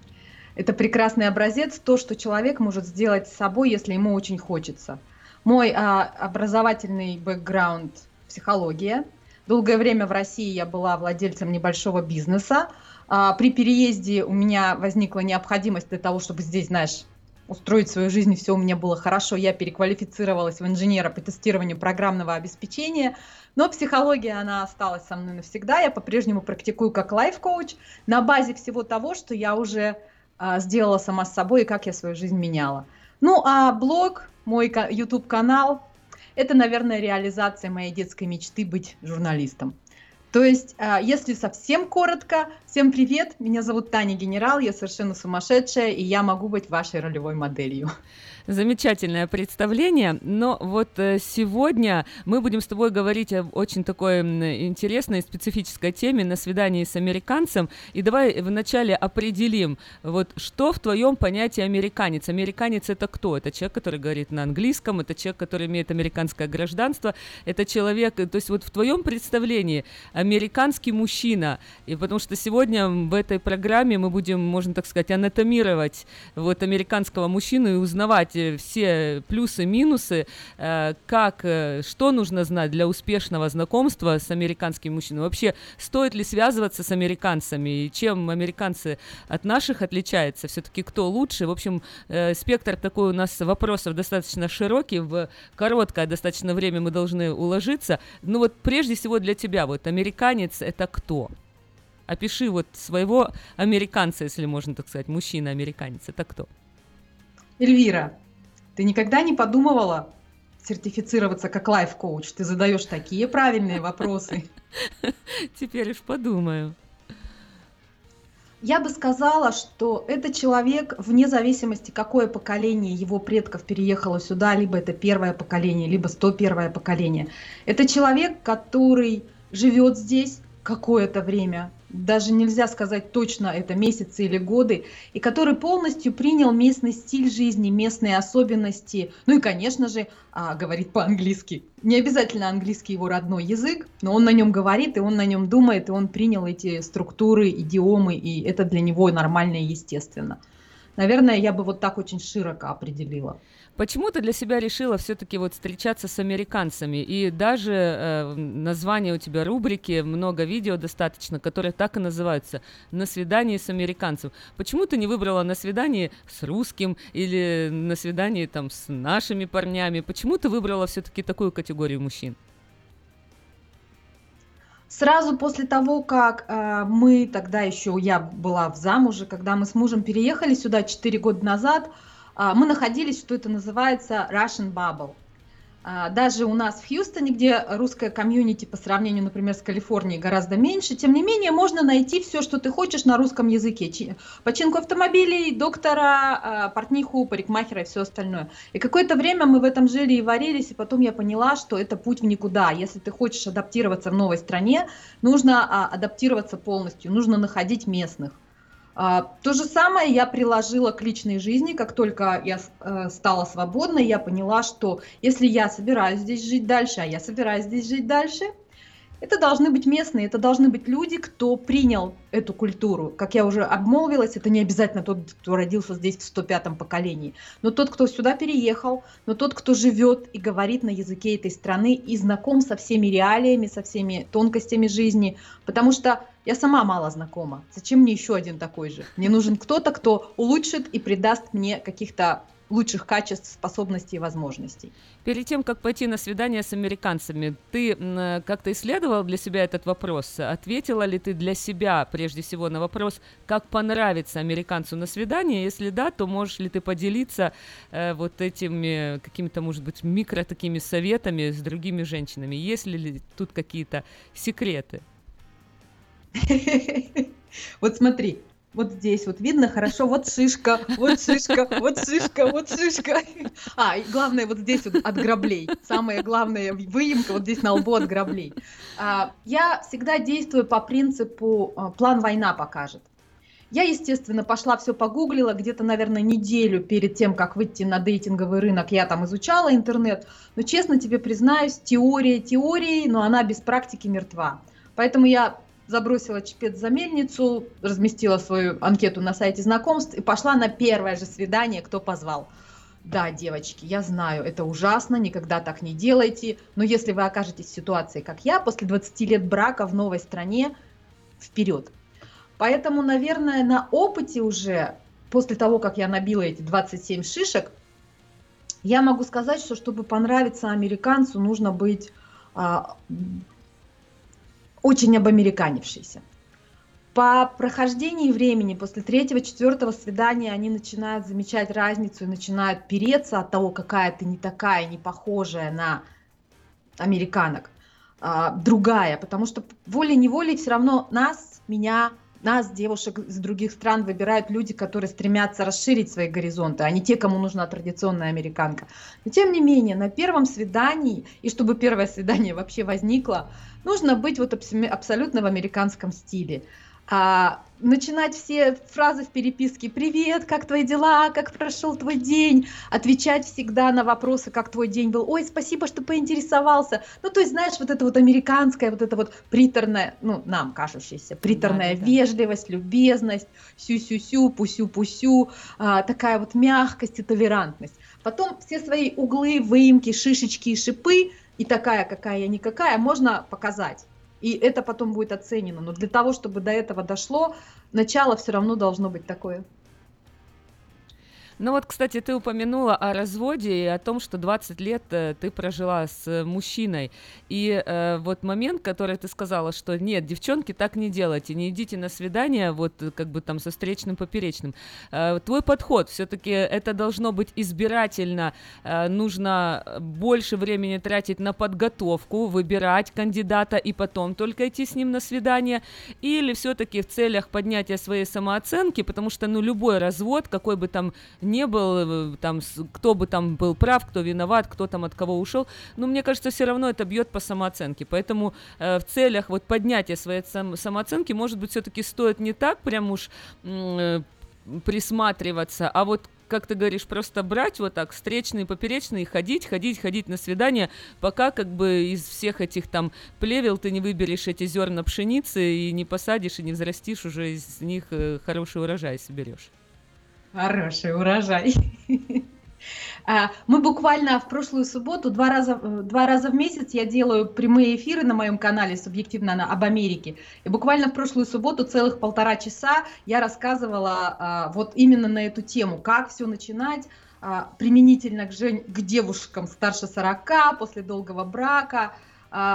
Это прекрасный образец, то, что человек может сделать с собой, если ему очень хочется – мой а, образовательный бэкграунд – психология. Долгое время в России я была владельцем небольшого бизнеса. А, при переезде у меня возникла необходимость для того, чтобы здесь, знаешь, устроить свою жизнь, все у меня было хорошо. Я переквалифицировалась в инженера по тестированию программного обеспечения. Но психология, она осталась со мной навсегда. Я по-прежнему практикую как лайф-коуч на базе всего того, что я уже а, сделала сама с собой и как я свою жизнь меняла. Ну, а блог, мой YouTube-канал, это, наверное, реализация моей детской мечты быть журналистом. То есть, а, если совсем коротко, всем привет, меня зовут Таня Генерал, я совершенно сумасшедшая, и я могу быть вашей ролевой моделью замечательное представление. Но вот э, сегодня мы будем с тобой говорить о очень такой интересной специфической теме на свидании с американцем. И давай вначале определим, вот что в твоем понятии американец. Американец это кто? Это человек, который говорит на английском, это человек, который имеет американское гражданство, это человек, то есть вот в твоем представлении американский мужчина, и потому что сегодня в этой программе мы будем, можно так сказать, анатомировать вот американского мужчину и узнавать, э, все плюсы, минусы, э, как, э, что нужно знать для успешного знакомства с американским мужчиной. Вообще, стоит ли связываться с американцами, и чем американцы от наших отличаются, все-таки кто лучше. В общем, спектр такой у нас вопросов достаточно широкий, в короткое достаточно время мы должны уложиться. Ну вот прежде всего для тебя, вот американец это кто? Опиши вот своего американца, если можно так сказать, мужчина-американец, это кто? Эльвира, ты никогда не подумывала сертифицироваться как лайф-коуч? Ты задаешь такие правильные вопросы. Теперь уж подумаю. Я бы сказала, что это человек, вне зависимости, какое поколение его предков переехало сюда, либо это первое поколение, либо 101 поколение. Это человек, который живет здесь какое-то время, даже нельзя сказать точно, это месяцы или годы, и который полностью принял местный стиль жизни, местные особенности, ну и, конечно же, а, говорит по-английски. Не обязательно английский его родной язык, но он на нем говорит, и он на нем думает, и он принял эти структуры, идиомы, и это для него нормально и естественно. Наверное, я бы вот так очень широко определила. Почему ты для себя решила все-таки вот встречаться с американцами? И даже э, название у тебя рубрики, много видео достаточно, которые так и называются «На свидании с американцем». Почему ты не выбрала на свидание с русским или на свидание там с нашими парнями? Почему ты выбрала все-таки такую категорию мужчин? Сразу после того, как э, мы тогда еще, я была в замуже, когда мы с мужем переехали сюда 4 года назад, а, мы находились, что это называется Russian Bubble. А, даже у нас в Хьюстоне, где русская комьюнити по сравнению, например, с Калифорнией гораздо меньше, тем не менее можно найти все, что ты хочешь на русском языке. Починку автомобилей, доктора, а, портниху, парикмахера и все остальное. И какое-то время мы в этом жили и варились, и потом я поняла, что это путь в никуда. Если ты хочешь адаптироваться в новой стране, нужно адаптироваться полностью, нужно находить местных. А, то же самое я приложила к личной жизни, как только я э, стала свободной, я поняла, что если я собираюсь здесь жить дальше, а я собираюсь здесь жить дальше, это должны быть местные, это должны быть люди, кто принял эту культуру. Как я уже обмолвилась, это не обязательно тот, кто родился здесь в 105-м поколении, но тот, кто сюда переехал, но тот, кто живет и говорит на языке этой страны и знаком со всеми реалиями, со всеми тонкостями жизни, потому что я сама мало знакома. Зачем мне еще один такой же? Мне нужен кто-то, кто улучшит и придаст мне каких-то лучших качеств, способностей и возможностей. Перед тем, как пойти на свидание с американцами, ты как-то исследовал для себя этот вопрос? Ответила ли ты для себя, прежде всего, на вопрос, как понравится американцу на свидание? Если да, то можешь ли ты поделиться э, вот этими какими-то, может быть, микро такими советами с другими женщинами? Есть ли тут какие-то секреты? Вот смотри, вот здесь вот видно хорошо, вот шишка, вот шишка, вот шишка, вот шишка. А, и главное вот здесь вот от граблей. Самое главное выемка вот здесь на лбу от граблей. А, я всегда действую по принципу а, план война покажет. Я, естественно, пошла все погуглила, где-то, наверное, неделю перед тем, как выйти на дейтинговый рынок, я там изучала интернет. Но, честно тебе признаюсь, теория теорией, но она без практики мертва. Поэтому я забросила чепец за мельницу, разместила свою анкету на сайте знакомств и пошла на первое же свидание, кто позвал. Да, девочки, я знаю, это ужасно, никогда так не делайте, но если вы окажетесь в ситуации, как я, после 20 лет брака в новой стране, вперед. Поэтому, наверное, на опыте уже, после того, как я набила эти 27 шишек, я могу сказать, что чтобы понравиться американцу, нужно быть а, очень обамериканившийся. По прохождении времени, после третьего-четвертого свидания, они начинают замечать разницу и начинают переться от того, какая ты не такая, не похожая на американок, а, другая, потому что волей-неволей все равно нас, меня, нас, девушек из других стран, выбирают люди, которые стремятся расширить свои горизонты, а не те, кому нужна традиционная американка. Но тем не менее, на первом свидании, и чтобы первое свидание вообще возникло, нужно быть вот абсолютно в американском стиле а, начинать все фразы в переписке «Привет, как твои дела? Как прошел твой день?» Отвечать всегда на вопросы «Как твой день был?» «Ой, спасибо, что поинтересовался». Ну, то есть, знаешь, вот это вот американская, вот это вот приторная, ну, нам кажущаяся, приторная да, да, вежливость, любезность, сю-сю-сю, пусю-пусю, а, такая вот мягкость и толерантность. Потом все свои углы, выемки, шишечки и шипы, и такая, какая я никакая, можно показать и это потом будет оценено. Но для того, чтобы до этого дошло, начало все равно должно быть такое. Ну вот, кстати, ты упомянула о разводе и о том, что 20 лет э, ты прожила с э, мужчиной. И э, вот момент, который ты сказала, что нет, девчонки, так не делайте, не идите на свидание вот э, как бы там со встречным поперечным. Э, твой подход все-таки это должно быть избирательно, э, нужно больше времени тратить на подготовку, выбирать кандидата и потом только идти с ним на свидание, или все-таки в целях поднятия своей самооценки, потому что ну любой развод, какой бы там не был, э, там, кто бы там был прав, кто виноват, кто там от кого ушел, но мне кажется, все равно это бьет по самооценке. Поэтому э, в целях вот поднятия своей сам, самооценки, может быть, все-таки стоит не так прям уж э, присматриваться, а вот как ты говоришь, просто брать вот так встречные, поперечные, ходить, ходить, ходить на свидание, пока как бы из всех этих там плевел ты не выберешь эти зерна пшеницы и не посадишь и не взрастишь уже из них э, хороший урожай соберешь. Хороший урожай. А, мы буквально в прошлую субботу два раза, два раза в месяц я делаю прямые эфиры на моем канале «Субъективно об Америке». И буквально в прошлую субботу целых полтора часа я рассказывала а, вот именно на эту тему, как все начинать а, применительно к, жен... к девушкам старше 40, после долгого брака.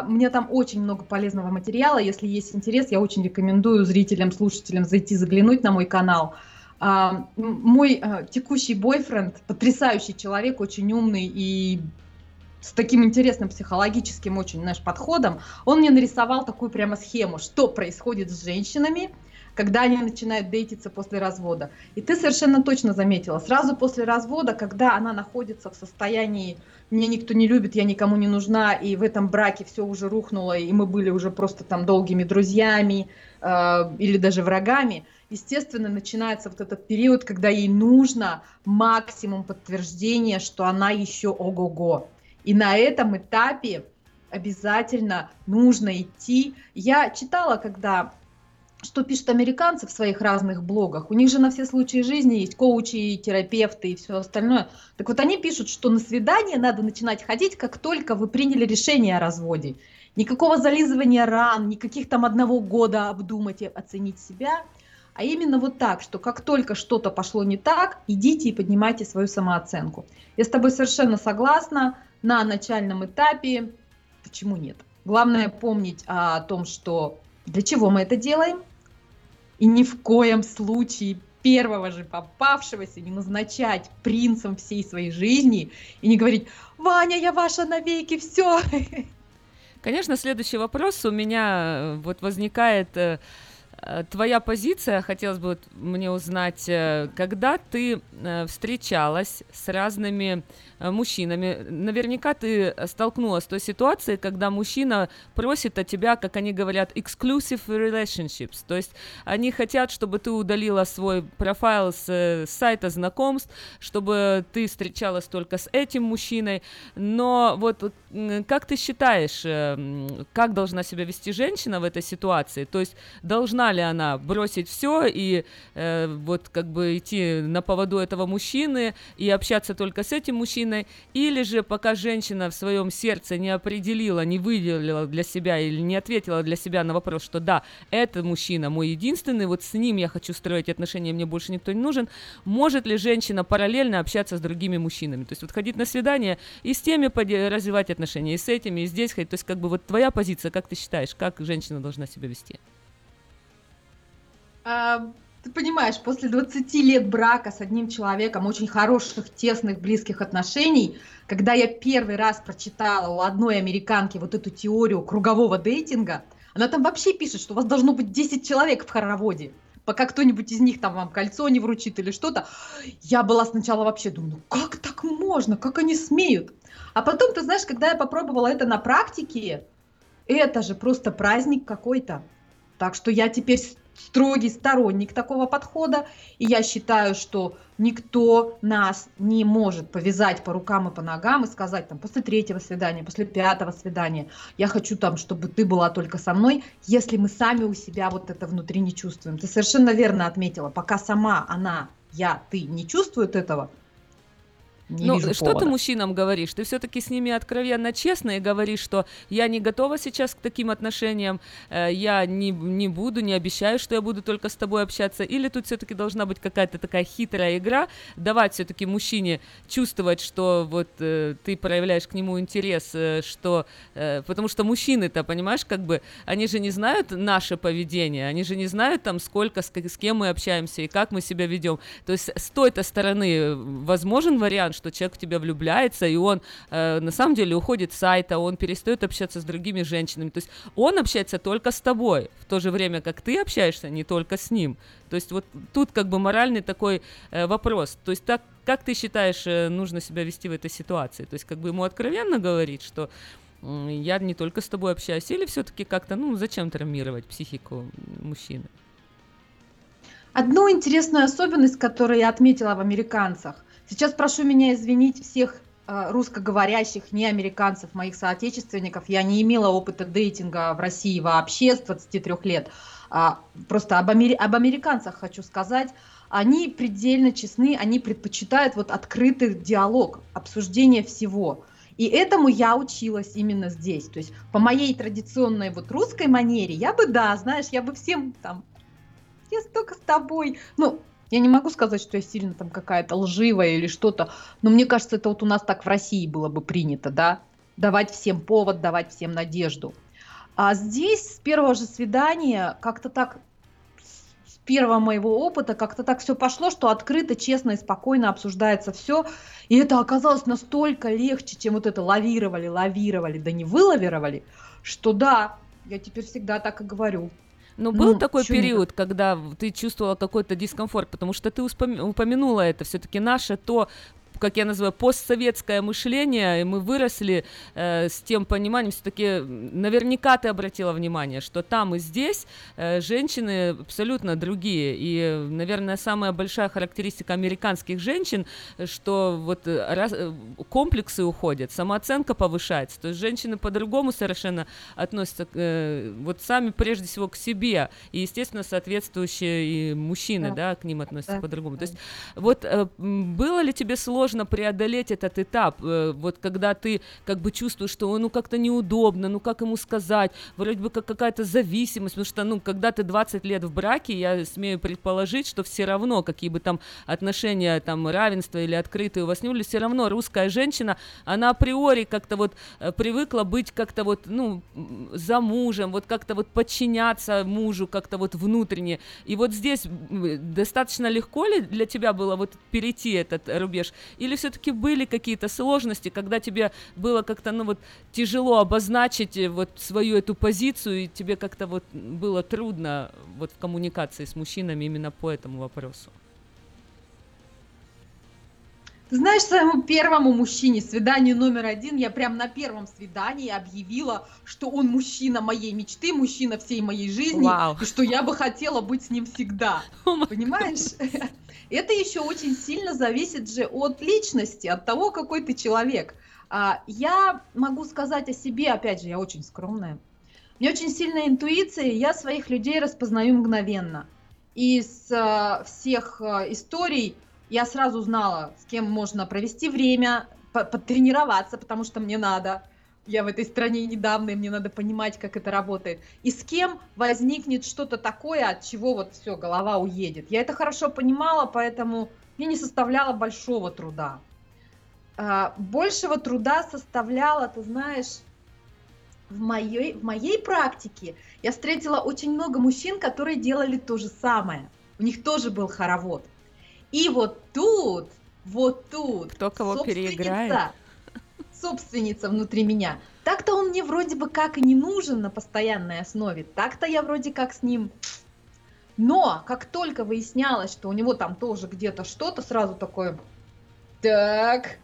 Мне там очень много полезного материала. Если есть интерес, я очень рекомендую зрителям, слушателям зайти заглянуть на мой канал – а, мой а, текущий бойфренд, потрясающий человек, очень умный и с таким интересным психологическим очень наш подходом, он мне нарисовал такую прямо схему, что происходит с женщинами, когда они начинают дейтиться после развода. И ты совершенно точно заметила, сразу после развода, когда она находится в состоянии «меня никто не любит, я никому не нужна», и в этом браке все уже рухнуло, и мы были уже просто там долгими друзьями э, или даже врагами – естественно, начинается вот этот период, когда ей нужно максимум подтверждения, что она еще ого-го. И на этом этапе обязательно нужно идти. Я читала, когда что пишут американцы в своих разных блогах. У них же на все случаи жизни есть коучи, терапевты и все остальное. Так вот они пишут, что на свидание надо начинать ходить, как только вы приняли решение о разводе. Никакого зализывания ран, никаких там одного года обдумать и оценить себя – а именно вот так, что как только что-то пошло не так, идите и поднимайте свою самооценку. Я с тобой совершенно согласна, на начальном этапе, почему нет? Главное помнить о том, что для чего мы это делаем, и ни в коем случае первого же попавшегося не назначать принцем всей своей жизни и не говорить «Ваня, я ваша навеки, все!» Конечно, следующий вопрос у меня э, вот возникает э, твоя позиция, хотелось бы мне узнать, э, когда ты э, встречалась с разными мужчинами, наверняка ты столкнулась с той ситуацией, когда мужчина просит от тебя, как они говорят, exclusive relationships, то есть они хотят, чтобы ты удалила свой профайл с сайта знакомств, чтобы ты встречалась только с этим мужчиной, но вот как ты считаешь, как должна себя вести женщина в этой ситуации, то есть должна ли она бросить все и э, вот как бы идти на поводу этого мужчины и общаться только с этим мужчиной, или же пока женщина в своем сердце не определила, не выделила для себя или не ответила для себя на вопрос, что да, это мужчина мой единственный, вот с ним я хочу строить отношения, мне больше никто не нужен, может ли женщина параллельно общаться с другими мужчинами, то есть вот ходить на свидание и с теми развивать отношения, и с этими, и здесь ходить, то есть как бы вот твоя позиция, как ты считаешь, как женщина должна себя вести? Ты понимаешь, после 20 лет брака с одним человеком, очень хороших, тесных, близких отношений, когда я первый раз прочитала у одной американки вот эту теорию кругового дейтинга, она там вообще пишет, что у вас должно быть 10 человек в хороводе, пока кто-нибудь из них там вам кольцо не вручит или что-то. Я была сначала вообще думаю, ну как так можно, как они смеют? А потом, ты знаешь, когда я попробовала это на практике, это же просто праздник какой-то. Так что я теперь строгий сторонник такого подхода, и я считаю, что никто нас не может повязать по рукам и по ногам и сказать там после третьего свидания, после пятого свидания, я хочу там, чтобы ты была только со мной, если мы сами у себя вот это внутри не чувствуем. Ты совершенно верно отметила, пока сама она, я, ты не чувствует этого, не ну, вижу что повода. ты мужчинам говоришь? Ты все-таки с ними откровенно честно и говоришь, что я не готова сейчас к таким отношениям, э, я не, не буду, не обещаю, что я буду только с тобой общаться. Или тут все-таки должна быть какая-то такая хитрая игра, давать все-таки мужчине чувствовать, что вот э, ты проявляешь к нему интерес, э, что... Э, потому что мужчины-то, понимаешь, как бы, они же не знают наше поведение, они же не знают там, сколько, с, с кем мы общаемся и как мы себя ведем. То есть с той-то стороны возможен вариант, что человек в тебя влюбляется, и он э, на самом деле уходит с сайта, он перестает общаться с другими женщинами. То есть он общается только с тобой, в то же время как ты общаешься не только с ним. То есть вот тут как бы моральный такой э, вопрос. То есть так, как ты считаешь, э, нужно себя вести в этой ситуации? То есть как бы ему откровенно говорить, что я не только с тобой общаюсь, или все-таки как-то, ну, зачем травмировать психику мужчины? Одну интересную особенность, которую я отметила в американцах, Сейчас прошу меня извинить всех э, русскоговорящих, не американцев, моих соотечественников. Я не имела опыта дейтинга в России вообще с 23 лет. А, просто об, амери- об американцах хочу сказать. Они предельно честны, они предпочитают вот открытый диалог, обсуждение всего. И этому я училась именно здесь. То есть по моей традиционной вот русской манере я бы, да, знаешь, я бы всем там, я столько с тобой, ну, я не могу сказать, что я сильно там какая-то лживая или что-то, но мне кажется, это вот у нас так в России было бы принято, да, давать всем повод, давать всем надежду. А здесь с первого же свидания как-то так, с первого моего опыта, как-то так все пошло, что открыто, честно и спокойно обсуждается все. И это оказалось настолько легче, чем вот это лавировали, лавировали, да не вылавировали, что да, я теперь всегда так и говорю. Ну, был ну, такой период, когда ты чувствовала какой-то дискомфорт, потому что ты упомянула это, все-таки наше то как я называю, постсоветское мышление, и мы выросли э, с тем пониманием, все-таки наверняка ты обратила внимание, что там и здесь э, женщины абсолютно другие, и, наверное, самая большая характеристика американских женщин, что вот э, раз, э, комплексы уходят, самооценка повышается, то есть женщины по-другому совершенно относятся, э, вот сами прежде всего к себе, и, естественно, соответствующие и мужчины, да, да к ним относятся да. по-другому. То есть вот э, было ли тебе сложно сложно преодолеть этот этап, э, вот когда ты как бы чувствуешь, что ну как-то неудобно, ну как ему сказать, вроде бы как какая-то зависимость, потому что, ну, когда ты 20 лет в браке, я смею предположить, что все равно, какие бы там отношения, там, равенства или открытые у вас не были, все равно русская женщина, она априори как-то вот э, привыкла быть как-то вот, ну, за мужем, вот как-то вот подчиняться мужу как-то вот внутренне. И вот здесь достаточно легко ли для тебя было вот перейти этот рубеж? Или все-таки были какие-то сложности, когда тебе было как-то, ну вот, тяжело обозначить э, вот свою эту позицию, и тебе как-то вот было трудно вот в коммуникации с мужчинами именно по этому вопросу? Знаешь, своему первому мужчине, свиданию номер один, я прям на первом свидании объявила, что он мужчина моей мечты, мужчина всей моей жизни, Вау. и что я бы хотела быть с ним всегда. Понимаешь? Это еще очень сильно зависит же от личности, от того, какой ты человек. А, Я могу сказать о себе, опять же, я очень скромная. У меня очень сильная интуиция, и я своих людей распознаю мгновенно. Из э, всех э, историй я сразу знала, с кем можно провести время, по- потренироваться, потому что мне надо. Я в этой стране недавно, и мне надо понимать, как это работает. И с кем возникнет что-то такое, от чего вот все, голова уедет. Я это хорошо понимала, поэтому мне не составляло большого труда. А, Большего труда составляло, ты знаешь, в моей, в моей практике я встретила очень много мужчин, которые делали то же самое. У них тоже был хоровод. И вот тут, вот тут, Кто кого переиграет. собственница внутри меня. Так-то он мне вроде бы как и не нужен на постоянной основе. Так-то я вроде как с ним. Но как только выяснялось, что у него там тоже где-то что-то, сразу такое, так,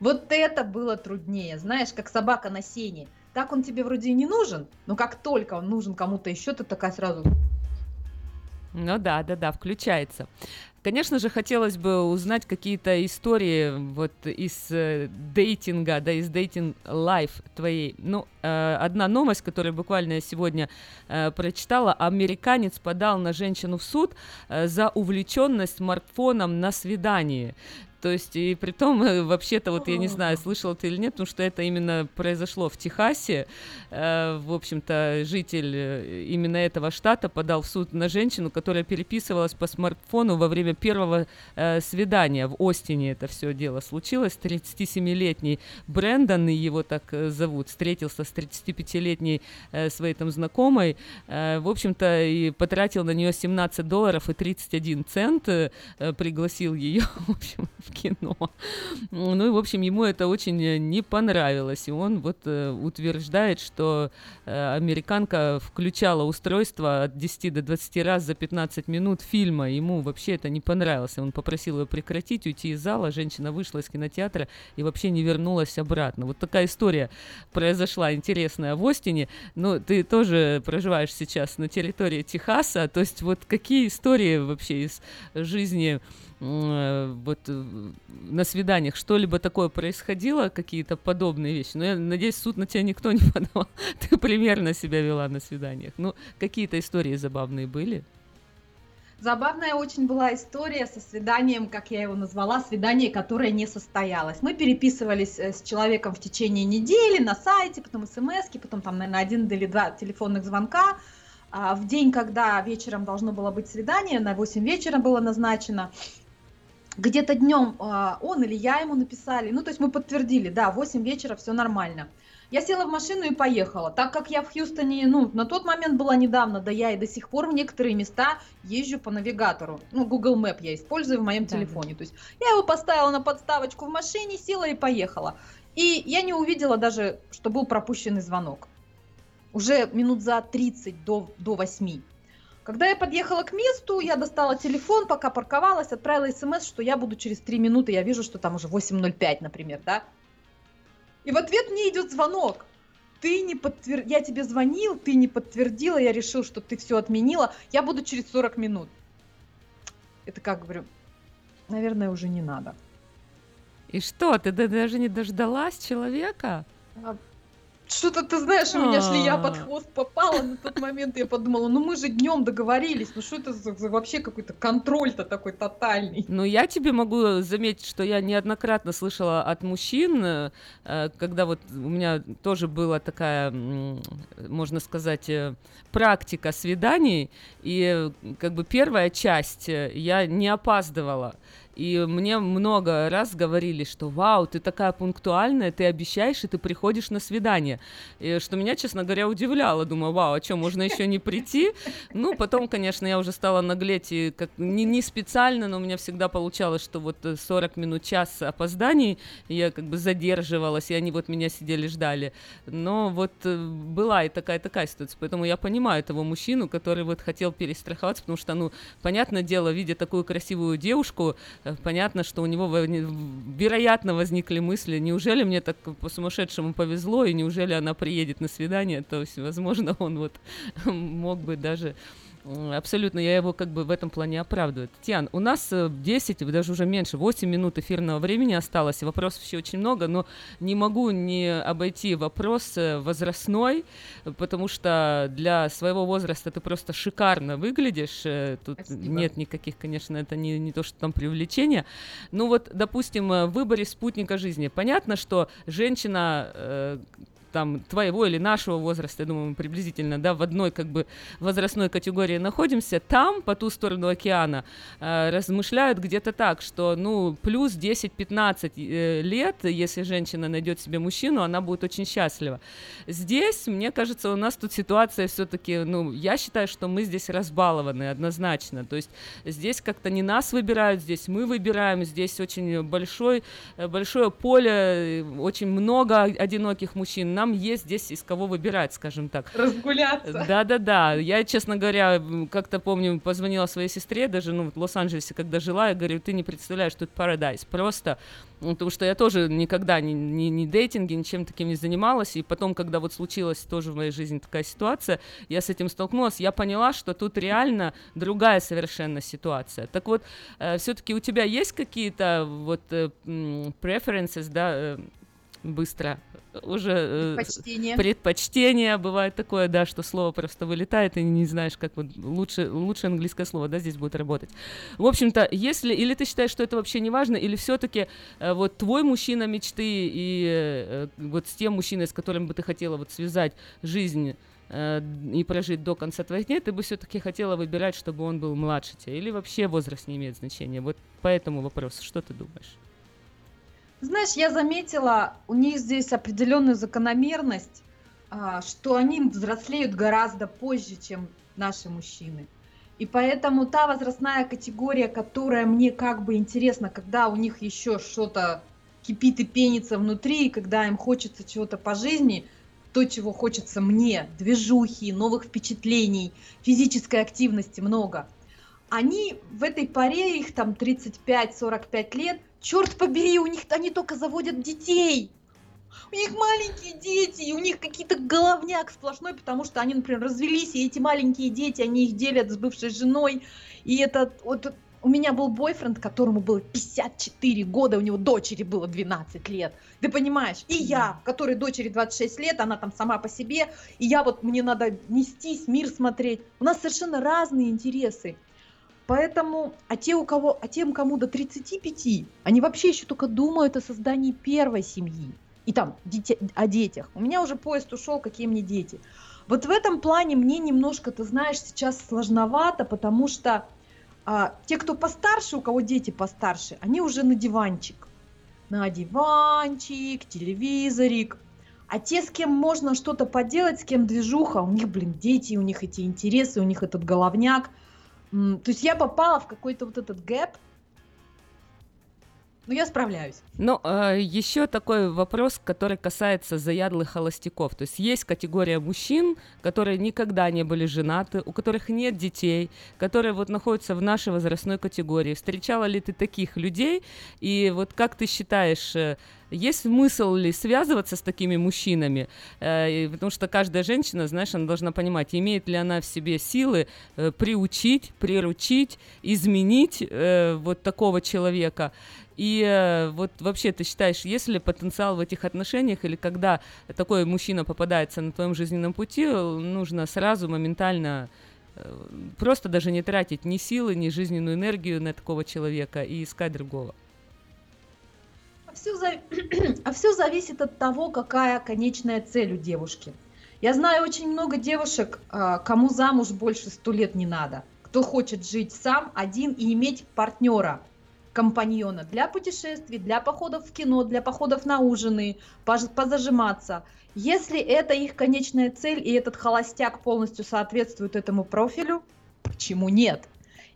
вот это было труднее. Знаешь, как собака на сене. Так он тебе вроде и не нужен, но как только он нужен кому-то еще, ты такая сразу, Ну да, да, да, включается. Конечно же, хотелось бы узнать какие-то истории вот из э, дейтинга, да, из дейтинг лайф твоей. Ну, э, одна новость, которую буквально я сегодня э, прочитала. Американец подал на женщину в суд э, за увлеченность смартфоном на свидании. То есть, и при том, э, вообще-то, вот я не знаю, слышал ты или нет, потому что это именно произошло в Техасе. Э, в общем-то, житель э, именно этого штата подал в суд на женщину, которая переписывалась по смартфону во время первого свидания. В Остине это все дело случилось. 37-летний Брэндон, его так зовут, встретился с 35-летней э, своей там знакомой. В общем-то, и потратил на нее 17 долларов и 31 цент, пригласил ее, в общем, в кино. Ну и, в общем, ему это очень э, не понравилось. И он вот э, утверждает, что э, американка включала устройство от 10 до 20 раз за 15 минут фильма. Ему вообще это не понравилось. Он попросил ее прекратить, уйти из зала. Женщина вышла из кинотеатра и вообще не вернулась обратно. Вот такая история произошла интересная в Остине. Но ты тоже проживаешь сейчас на территории Техаса. То есть вот какие истории вообще из жизни вот э, на свиданиях что-либо такое происходило, какие-то подобные вещи. Но я надеюсь, суд на тебя никто не подавал. Ты примерно себя вела на свиданиях. Ну, какие-то истории забавные были. Забавная очень была история со свиданием, как я его назвала, свидание, которое не состоялось. Мы переписывались э, с человеком в течение недели на сайте, потом смс, потом там, наверное, один или два телефонных звонка. А в день, когда вечером должно было быть свидание, на 8 вечера было назначено, где-то днем а, он или я ему написали, ну, то есть мы подтвердили, да, 8 вечера, все нормально. Я села в машину и поехала. Так как я в Хьюстоне, ну, на тот момент была недавно, да я и до сих пор в некоторые места езжу по навигатору. Ну, Google Map я использую в моем телефоне. То есть я его поставила на подставочку в машине, села и поехала. И я не увидела даже, что был пропущенный звонок. Уже минут за 30 до, до 8. Когда я подъехала к месту, я достала телефон, пока парковалась, отправила смс, что я буду через 3 минуты, я вижу, что там уже 8.05, например, да. И в ответ мне идет звонок. Ты не подтвер... Я тебе звонил, ты не подтвердила, я решил, что ты все отменила. Я буду через 40 минут. Это как говорю, наверное, уже не надо. И что, ты да- даже не дождалась человека? А, Что-то ты знаешь, у меня шлея А. под хвост попала на тот момент. Я подумала, ну мы же днем договорились. Ну что это за, за вообще какой-то контроль-то такой тотальный? Ну, я тебе могу заметить, что я неоднократно слышала от мужчин, э, когда вот у меня тоже была такая, можно сказать, э, практика свиданий, и э, как бы первая часть я не опаздывала. И мне много раз говорили, что вау, ты такая пунктуальная, ты обещаешь, и ты приходишь на свидание. И что меня, честно говоря, удивляло. Думаю, вау, а что, можно еще не прийти? Ну, потом, конечно, я уже стала наглеть, и как не, не специально, но у меня всегда получалось, что вот 40 минут, час опозданий я как бы задерживалась, и они вот меня сидели, ждали. Но вот э, была и такая такая ситуация, поэтому я понимаю того мужчину, который вот хотел перестраховаться, потому что, ну, понятное дело, видя такую красивую девушку, э, понятно, что у него вероятно возникли мысли, неужели мне так по сумасшедшему повезло, и неужели она приедет на свидание, то есть, возможно, он вот мог бы даже Абсолютно, я его как бы в этом плане оправдываю. Татьяна, у нас 10, э, даже уже меньше, 8 минут эфирного времени осталось, вопросов еще очень много, но не могу не обойти вопрос э, возрастной, потому что для своего возраста ты просто шикарно выглядишь. Э, тут Спасибо. нет никаких, конечно, это не, не то, что там привлечение. Ну вот, допустим, в выборе спутника жизни. Понятно, что женщина там твоего или нашего возраста, я думаю, мы приблизительно, да, в одной как бы возрастной категории находимся, там, по ту сторону океана, э, размышляют где-то так, что, ну, плюс 10-15 э, лет, если женщина найдет себе мужчину, она будет очень счастлива. Здесь, мне кажется, у нас тут ситуация все-таки, ну, я считаю, что мы здесь разбалованы однозначно, то есть здесь как-то не нас выбирают, здесь мы выбираем, здесь очень большой, э, большое поле, э, очень много одиноких мужчин, нам есть здесь из кого выбирать, скажем так. Разгуляться. Да-да-да. Я, честно говоря, как-то помню, позвонила своей сестре, даже ну, в Лос-Анджелесе, когда жила, я говорю, ты не представляешь, тут парадайз. Просто потому что я тоже никогда ни, ни, ни дейтинге, ничем таким не занималась, и потом, когда вот случилась тоже в моей жизни такая ситуация, я с этим столкнулась, я поняла, что тут реально другая совершенно ситуация. Так вот, э, все-таки у тебя есть какие-то вот э, preferences, да, э, быстро уже э, предпочтение. предпочтение бывает такое, да, что слово просто вылетает и не знаешь, как вот лучше лучше английское слово, да, здесь будет работать. В общем-то, если или ты считаешь, что это вообще не важно, или все-таки э, вот твой мужчина мечты и э, вот с тем мужчиной, с которым бы ты хотела вот связать жизнь и прожить до конца твоих дней, ты бы все-таки хотела выбирать, чтобы он был младше тебя, или вообще возраст не имеет значения? Вот по этому вопросу, что ты думаешь? Знаешь, я заметила, у них здесь определенную закономерность, а, что они взрослеют гораздо позже, чем наши мужчины. И поэтому та возрастная категория, которая мне как бы интересна, когда у них еще что-то кипит и пенится внутри, и когда им хочется чего-то по жизни, то, чего хочется мне, движухи, новых впечатлений, физической активности много. Они в этой паре, их там 35-45 лет, Черт побери, у них они только заводят детей. У них маленькие дети, и у них какие-то головняк сплошной, потому что они, например, развелись, и эти маленькие дети, они их делят с бывшей женой. И это вот у меня был бойфренд, которому было 54 года, у него дочери было 12 лет. Ты понимаешь? И я, которой дочери 26 лет, она там сама по себе, и я вот, мне надо нестись, мир смотреть. У нас совершенно разные интересы. Поэтому, а те, у кого, а тем, кому до 35, они вообще еще только думают о создании первой семьи. И там дите, о детях. У меня уже поезд ушел, какие мне дети. Вот в этом плане мне немножко, ты знаешь, сейчас сложновато, потому что а, те, кто постарше, у кого дети постарше, они уже на диванчик. На диванчик, телевизорик. А те, с кем можно что-то поделать, с кем движуха, у них, блин, дети, у них эти интересы, у них этот головняк – то есть я попала в какой-то вот этот гэп, но я справляюсь. Ну, э, еще такой вопрос, который касается заядлых холостяков. То есть есть категория мужчин, которые никогда не были женаты, у которых нет детей, которые вот находятся в нашей возрастной категории. Встречала ли ты таких людей? И вот как ты считаешь, э, есть смысл ли связываться с такими мужчинами? Э, потому что каждая женщина, знаешь, она должна понимать, имеет ли она в себе силы э, приучить, приручить, изменить э, вот такого человека. И э, вот вообще ты считаешь, есть ли потенциал в этих отношениях, или когда такой мужчина попадается на твоем жизненном пути, нужно сразу моментально э, просто даже не тратить ни силы, ни жизненную энергию на такого человека и искать другого? Все, а все зависит от того, какая конечная цель у девушки. Я знаю очень много девушек, а, кому замуж больше сто лет не надо, кто хочет жить сам, один и иметь партнера – компаньона для путешествий, для походов в кино, для походов на ужины, позажиматься. Если это их конечная цель и этот холостяк полностью соответствует этому профилю, почему нет?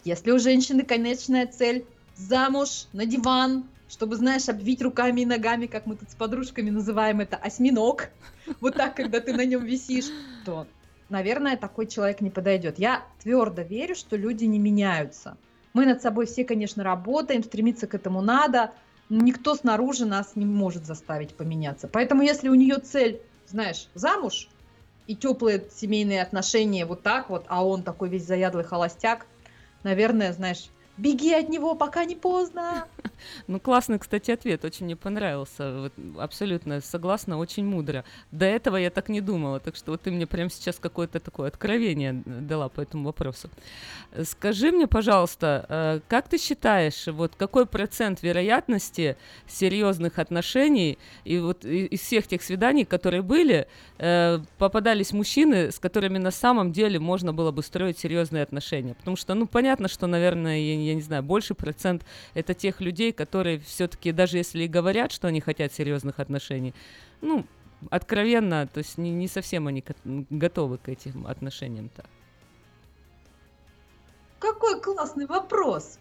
Если у женщины конечная цель замуж, на диван, чтобы, знаешь, обвить руками и ногами, как мы тут с подружками называем это, осьминог, вот так, когда ты на нем висишь, то, наверное, такой человек не подойдет. Я твердо верю, что люди не меняются. Мы над собой все, конечно, работаем, стремиться к этому надо, но никто снаружи нас не может заставить поменяться. Поэтому, если у нее цель, знаешь, замуж и теплые семейные отношения вот так вот, а он такой весь заядлый холостяк, наверное, знаешь, беги от него, пока не поздно. Ну, классный, кстати, ответ, очень мне понравился. Вот, абсолютно согласна, очень мудро. До этого я так не думала, так что вот ты мне прямо сейчас какое-то такое откровение дала по этому вопросу. Скажи мне, пожалуйста, э, как ты считаешь, вот какой процент вероятности серьезных отношений и вот из всех тех свиданий, которые были, э, попадались мужчины, с которыми на самом деле можно было бы строить серьезные отношения? Потому что, ну, понятно, что, наверное, я, не знаю, больше процент это тех людей, которые все-таки, даже если и говорят, что они хотят серьезных отношений, ну, откровенно, то есть не, не совсем они готовы к этим отношениям-то. Какой классный вопрос!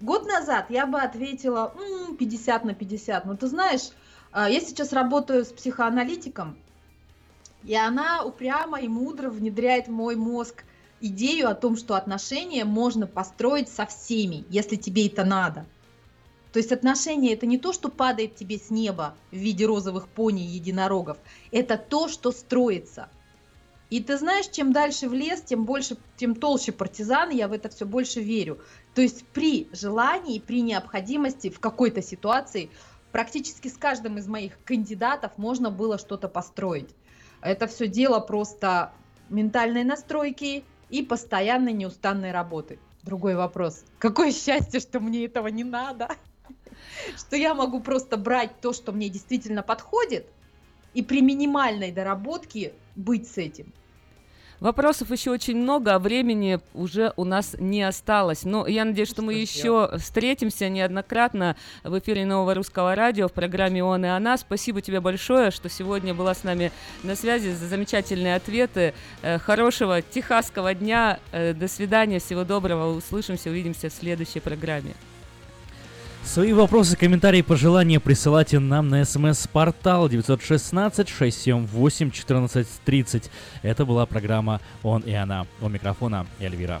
Год назад я бы ответила 50 на 50. Но ты знаешь, а, я сейчас работаю с психоаналитиком, и она упрямо и мудро внедряет в мой мозг идею о том, что отношения можно построить со всеми, если тебе это надо. То есть отношения это не то, что падает тебе с неба в виде розовых пони и единорогов, это то, что строится. И ты знаешь, чем дальше в лес, тем больше, тем толще партизан, я в это все больше верю. То есть при желании, при необходимости в какой-то ситуации практически с каждым из моих кандидатов можно было что-то построить. Это все дело просто ментальной настройки, и постоянной неустанной работы. Другой вопрос. Какое счастье, что мне этого не надо. Что я могу просто брать то, что мне действительно подходит, и при минимальной доработке быть с этим. Вопросов еще очень много, а времени уже у нас не осталось. Но я надеюсь, что, что мы еще встретимся неоднократно в эфире Нового Русского Радио в программе «Он и она». Спасибо тебе большое, что сегодня была с нами на связи за замечательные ответы. Э, хорошего техасского дня. Э, до свидания. Всего доброго. Услышимся, увидимся в следующей программе. Свои вопросы, комментарии, пожелания присылайте нам на смс-портал 916-678-1430. Это была программа «Он и она». У микрофона Эльвира.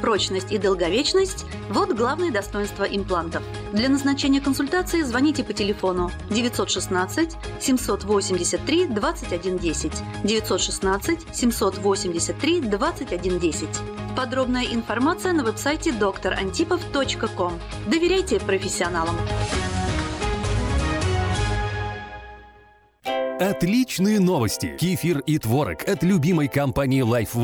прочность и долговечность – вот главные достоинства имплантов. Для назначения консультации звоните по телефону 916 783 2110 916 783 2110. Подробная информация на веб-сайте докторантипов.ком. Доверяйте профессионалам. Отличные новости! Кефир и творог от любимой компании Life